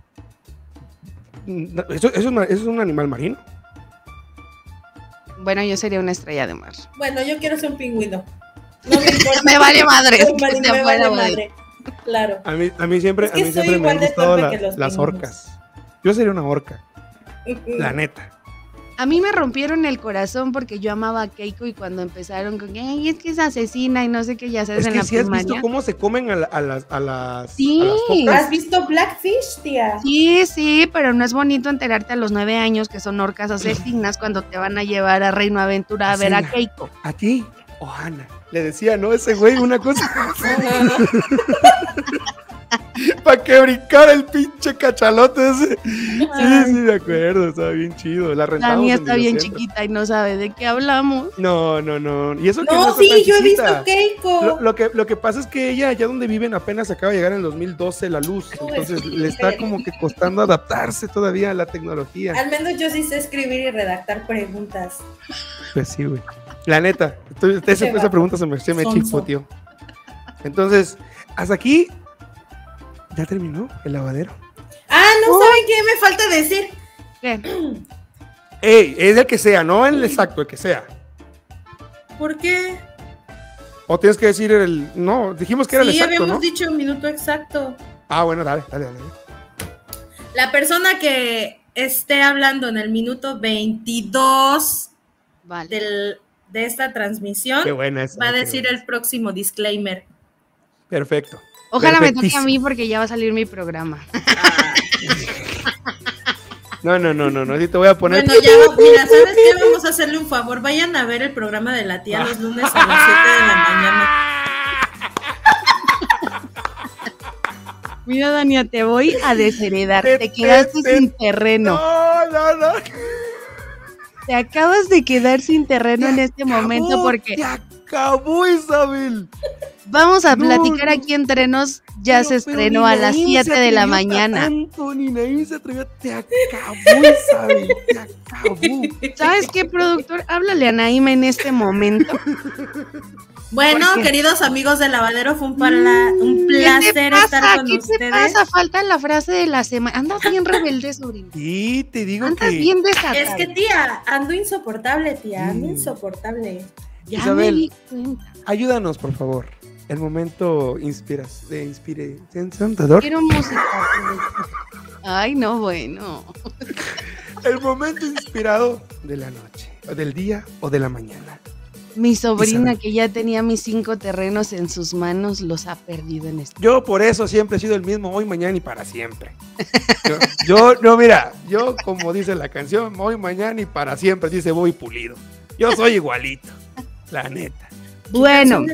Speaker 7: Mm, Eso, eso eso es un animal marino.
Speaker 8: Bueno, yo sería una estrella de mar.
Speaker 1: Bueno, yo quiero ser un pingüino. No me
Speaker 8: vale madre,
Speaker 1: Me vale- me
Speaker 8: madre.
Speaker 1: madre. Claro.
Speaker 7: A mí, a mí siempre,
Speaker 1: Es que
Speaker 7: a mí
Speaker 1: soy
Speaker 7: siempre me han
Speaker 1: igual de
Speaker 7: gustado la- las
Speaker 1: pingüinos.
Speaker 7: orcas. Yo sería una orca, la neta.
Speaker 8: A mí me rompieron el corazón porque yo amaba a Keiko y cuando empezaron con que "Ay, es que es asesina y no sé qué ya sabes
Speaker 7: Es
Speaker 8: en
Speaker 7: que
Speaker 8: la
Speaker 7: si has visto cómo se comen a, la- a las, a las,
Speaker 8: Sí.
Speaker 7: a las focas.
Speaker 1: ¿Has visto Blackfish, tía?
Speaker 8: Sí, sí, pero no es bonito enterarte a los nueve años que son orcas asesinas cuando te van a llevar a Reino Aventura a ver a. Keiko.
Speaker 7: A ti o a Ana. Le decía, ¿no? Ese güey, una cosa. Para que brincara el pinche cachalote ese. Sí, sí, me acuerdo. Estaba bien chido. La
Speaker 8: La
Speaker 7: rentamos.
Speaker 8: mía
Speaker 7: en
Speaker 8: está bien chiquita y no sabe de qué hablamos.
Speaker 7: No, no, no. Y eso que
Speaker 1: No, sí, yo he visto. Keiko.
Speaker 7: Lo, lo que, lo que pasa es que ella, allá donde viven, apenas acaba de llegar en el 2012 la luz. Entonces
Speaker 1: sí,
Speaker 7: le está como que costando adaptarse todavía a la tecnología.
Speaker 1: Al menos yo sí sé escribir y redactar preguntas.
Speaker 7: Pues sí, güey. La neta. esa, esa pregunta se me, se me chispoteó. Entonces, hasta aquí. ¿Ya terminó el lavadero?
Speaker 1: Ah, no saben qué me falta decir.
Speaker 8: ¿Qué?
Speaker 7: Ey, es el que sea, no el exacto, el que sea.
Speaker 1: ¿Por qué?
Speaker 7: O tienes que decir el. No, dijimos que era
Speaker 1: sí,
Speaker 7: el exacto,
Speaker 1: habíamos
Speaker 7: ¿no?
Speaker 1: dicho un minuto exacto.
Speaker 7: Ah, bueno, dale, dale, dale.
Speaker 1: La persona que esté hablando en el minuto 22
Speaker 8: Vale.
Speaker 1: del- de esta transmisión
Speaker 7: Qué buena es.
Speaker 1: va a decir el próximo disclaimer.
Speaker 7: Perfecto.
Speaker 8: Ojalá me toque a mí porque ya va a salir mi programa.
Speaker 7: No, no, no, no, no. Sí te voy a poner.
Speaker 1: Bueno, ya, mira, ¿sabes qué? Vamos a hacerle un favor. Vayan a ver el programa de la tía los lunes a las 7 de la mañana.
Speaker 8: Mira, Dania, te voy a desheredar.
Speaker 7: Te-
Speaker 8: Te quedaste
Speaker 7: te-
Speaker 8: sin terreno.
Speaker 7: No, no, no.
Speaker 8: Te acabas de quedar sin terreno en este momento porque
Speaker 7: acabó, Isabel.
Speaker 8: vamos a
Speaker 7: No,
Speaker 8: platicar
Speaker 7: no.
Speaker 8: aquí entre nos. Ya
Speaker 7: Pero-
Speaker 8: se estrenó a las
Speaker 7: Naín
Speaker 8: 7
Speaker 7: se
Speaker 8: de la mañana.
Speaker 7: Tanto, ni se atrevió. Te acabó, Isabel. Te acabó.
Speaker 8: ¿Sabes qué, productor? Háblale a Naima en este momento.
Speaker 1: Bueno,
Speaker 8: ¿Por qué?
Speaker 1: queridos amigos de Lavadero, fue un, pala- un
Speaker 8: ¿Qué te
Speaker 1: placer estar con
Speaker 8: ¿Qué
Speaker 1: ustedes.
Speaker 8: te pasa? Falta la frase de la semana. Anda bien rebelde, sobrino.
Speaker 7: Sí, te digo
Speaker 8: Andas
Speaker 7: que.
Speaker 8: bien desatado.
Speaker 1: Es que tía, ando insoportable, tía, ando
Speaker 7: Mm.
Speaker 1: insoportable.
Speaker 8: Ya
Speaker 7: Isabel.
Speaker 8: me di cuenta.
Speaker 7: Ayúdanos, por favor. El momento inspiras, de inspiración. ¿te adoro?
Speaker 8: Quiero música. Ay, no, bueno.
Speaker 7: El momento inspirado de la noche, o del día o de la mañana.
Speaker 8: Mi sobrina,
Speaker 7: Isabel.
Speaker 8: que ya tenía mis cinco terrenos en sus manos, los ha perdido en este.
Speaker 7: Yo por eso siempre he sido el mismo hoy, mañana y para siempre. Yo, yo- no, mira, yo como dice la canción, hoy, mañana y para siempre, dice Bobby Pulido. Yo soy igualito, la neta.
Speaker 8: Bueno,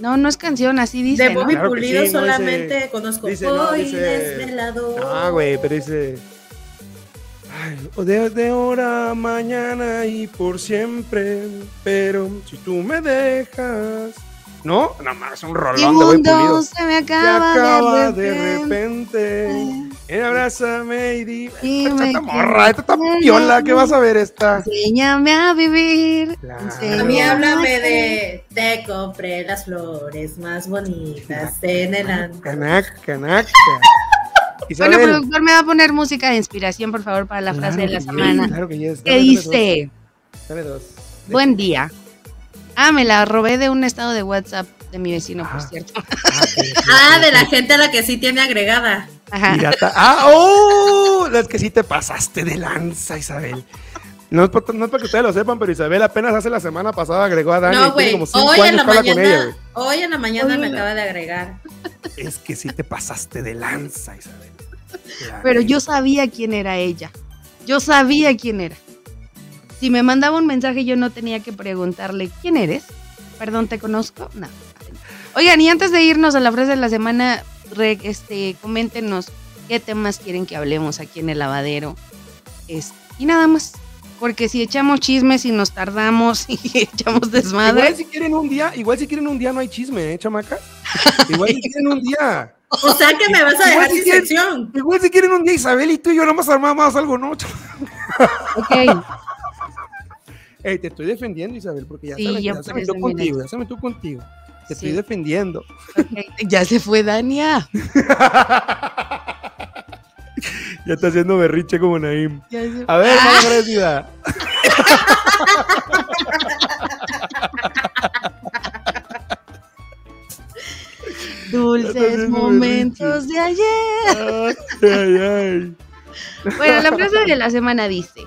Speaker 8: no, no es canción, así dice.
Speaker 1: De
Speaker 8: ¿no?
Speaker 1: Bobby
Speaker 7: Claro
Speaker 1: Pulido
Speaker 7: sí, no,
Speaker 1: solamente
Speaker 7: dice-
Speaker 1: conozco.
Speaker 7: dice, no,
Speaker 1: Hoy
Speaker 7: dice-
Speaker 1: desvelado.
Speaker 7: Ah, güey, pero dice. Ay, de, de hora a mañana y por siempre. Pero si tú me dejas. No, nada más un rolón de
Speaker 8: mundo
Speaker 7: Pulido.
Speaker 8: se me
Speaker 7: Se
Speaker 8: acaba,
Speaker 7: acaba
Speaker 8: de,
Speaker 7: de
Speaker 8: repente.
Speaker 7: repente. Ven, abrázame y di.
Speaker 8: Dime
Speaker 7: Esta
Speaker 8: que
Speaker 7: morra, esta está piola, ¿qué vas a ver esta?
Speaker 8: Enséñame a vivir.
Speaker 7: Claro.
Speaker 1: A mí háblame de te compré las flores más bonitas en el antro.
Speaker 7: Canac, canac.
Speaker 8: Bueno,
Speaker 7: Isabel.
Speaker 8: productor, me va a poner música de inspiración, por favor, para la
Speaker 7: Claro
Speaker 8: frase de la semana.
Speaker 7: yes, Claro que yes.
Speaker 8: ¿Qué
Speaker 7: Dame- dame
Speaker 8: dice?
Speaker 7: dos, Dame dos.
Speaker 8: Buen día. Ah, me la robé de un estado de WhatsApp de mi vecino, por
Speaker 7: Ah.
Speaker 8: cierto.
Speaker 7: Ah,
Speaker 1: Ah, de la gente a la que sí tiene agregada.
Speaker 8: Ajá.
Speaker 7: Pirata. Ah, oh, es que sí te pasaste de lanza, Isabel. No es, por- no es para que ustedes lo sepan, pero Isabel apenas hace la semana pasada agregó a Dani.
Speaker 1: No, güey. Hoy en la
Speaker 7: ella,
Speaker 1: mañana, hoy en la mañana
Speaker 8: Hoy
Speaker 1: me acaba de agregar.
Speaker 7: Es que sí te pasaste de lanza, Isabel.
Speaker 8: Pero yo sabía quién era ella. Yo sabía quién era. Si me mandaba un mensaje, yo no tenía que preguntarle, ¿quién eres? Perdón, ¿te conozco? No. Oigan, y antes de irnos a la frase de la semana, re- este, coméntenos qué temas quieren que hablemos aquí en el lavadero. Es- y nada más. Porque si echamos chismes y nos tardamos y echamos desmadre,
Speaker 7: Igual si quieren un día, igual si quieren un día no hay chisme, ¿eh, chamaca? Igual si quieren un día.
Speaker 1: O sea que me vas a
Speaker 7: Igual
Speaker 1: dejar
Speaker 7: si
Speaker 1: sin sección.
Speaker 7: Igual si quieren un día Isabel y tú y yo nomás armamos algo, ¿no?
Speaker 8: ok.
Speaker 7: Ey, te estoy defendiendo, Isabel, porque ya,
Speaker 8: Sí,
Speaker 7: sabes, ya se metió contigo, ya se metió contigo. Te
Speaker 8: Sí.
Speaker 7: estoy defendiendo.
Speaker 8: Ya se fue Dania.
Speaker 7: Ya está haciendo berriche como Naim. A ver, está
Speaker 8: Dulces momentos de ayer.
Speaker 7: Ay, ay, ay.
Speaker 8: Bueno, la frase de la semana dice,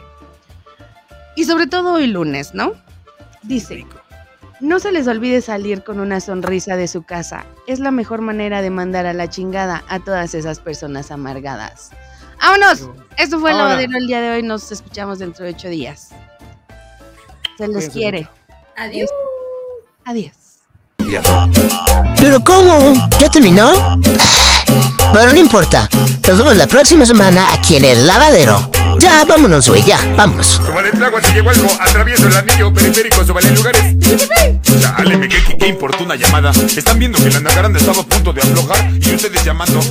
Speaker 8: y sobre todo hoy lunes, ¿no? Dice, no se les olvide salir con una sonrisa de su casa. Es la mejor manera de mandar a la chingada a todas esas personas amargadas. ¡Vámonos! Esto fue el lavadero el día de hoy. Nos escuchamos dentro de ocho días. Se les quiere.
Speaker 1: Adiós.
Speaker 8: Adiós.
Speaker 5: ¿Pero cómo? ¿Ya terminó? Bueno, no importa. Nos vemos la próxima semana aquí en el lavadero. Ya, vámonos, güey, ya, vámonos.
Speaker 9: Súbale el trago, si llegó algo, atravieso el anillo periférico, súbale lugares. Chale, me qué, qué importuna llamada. Están viendo que la nacaranda estaba a punto de aflojar y ustedes llamando.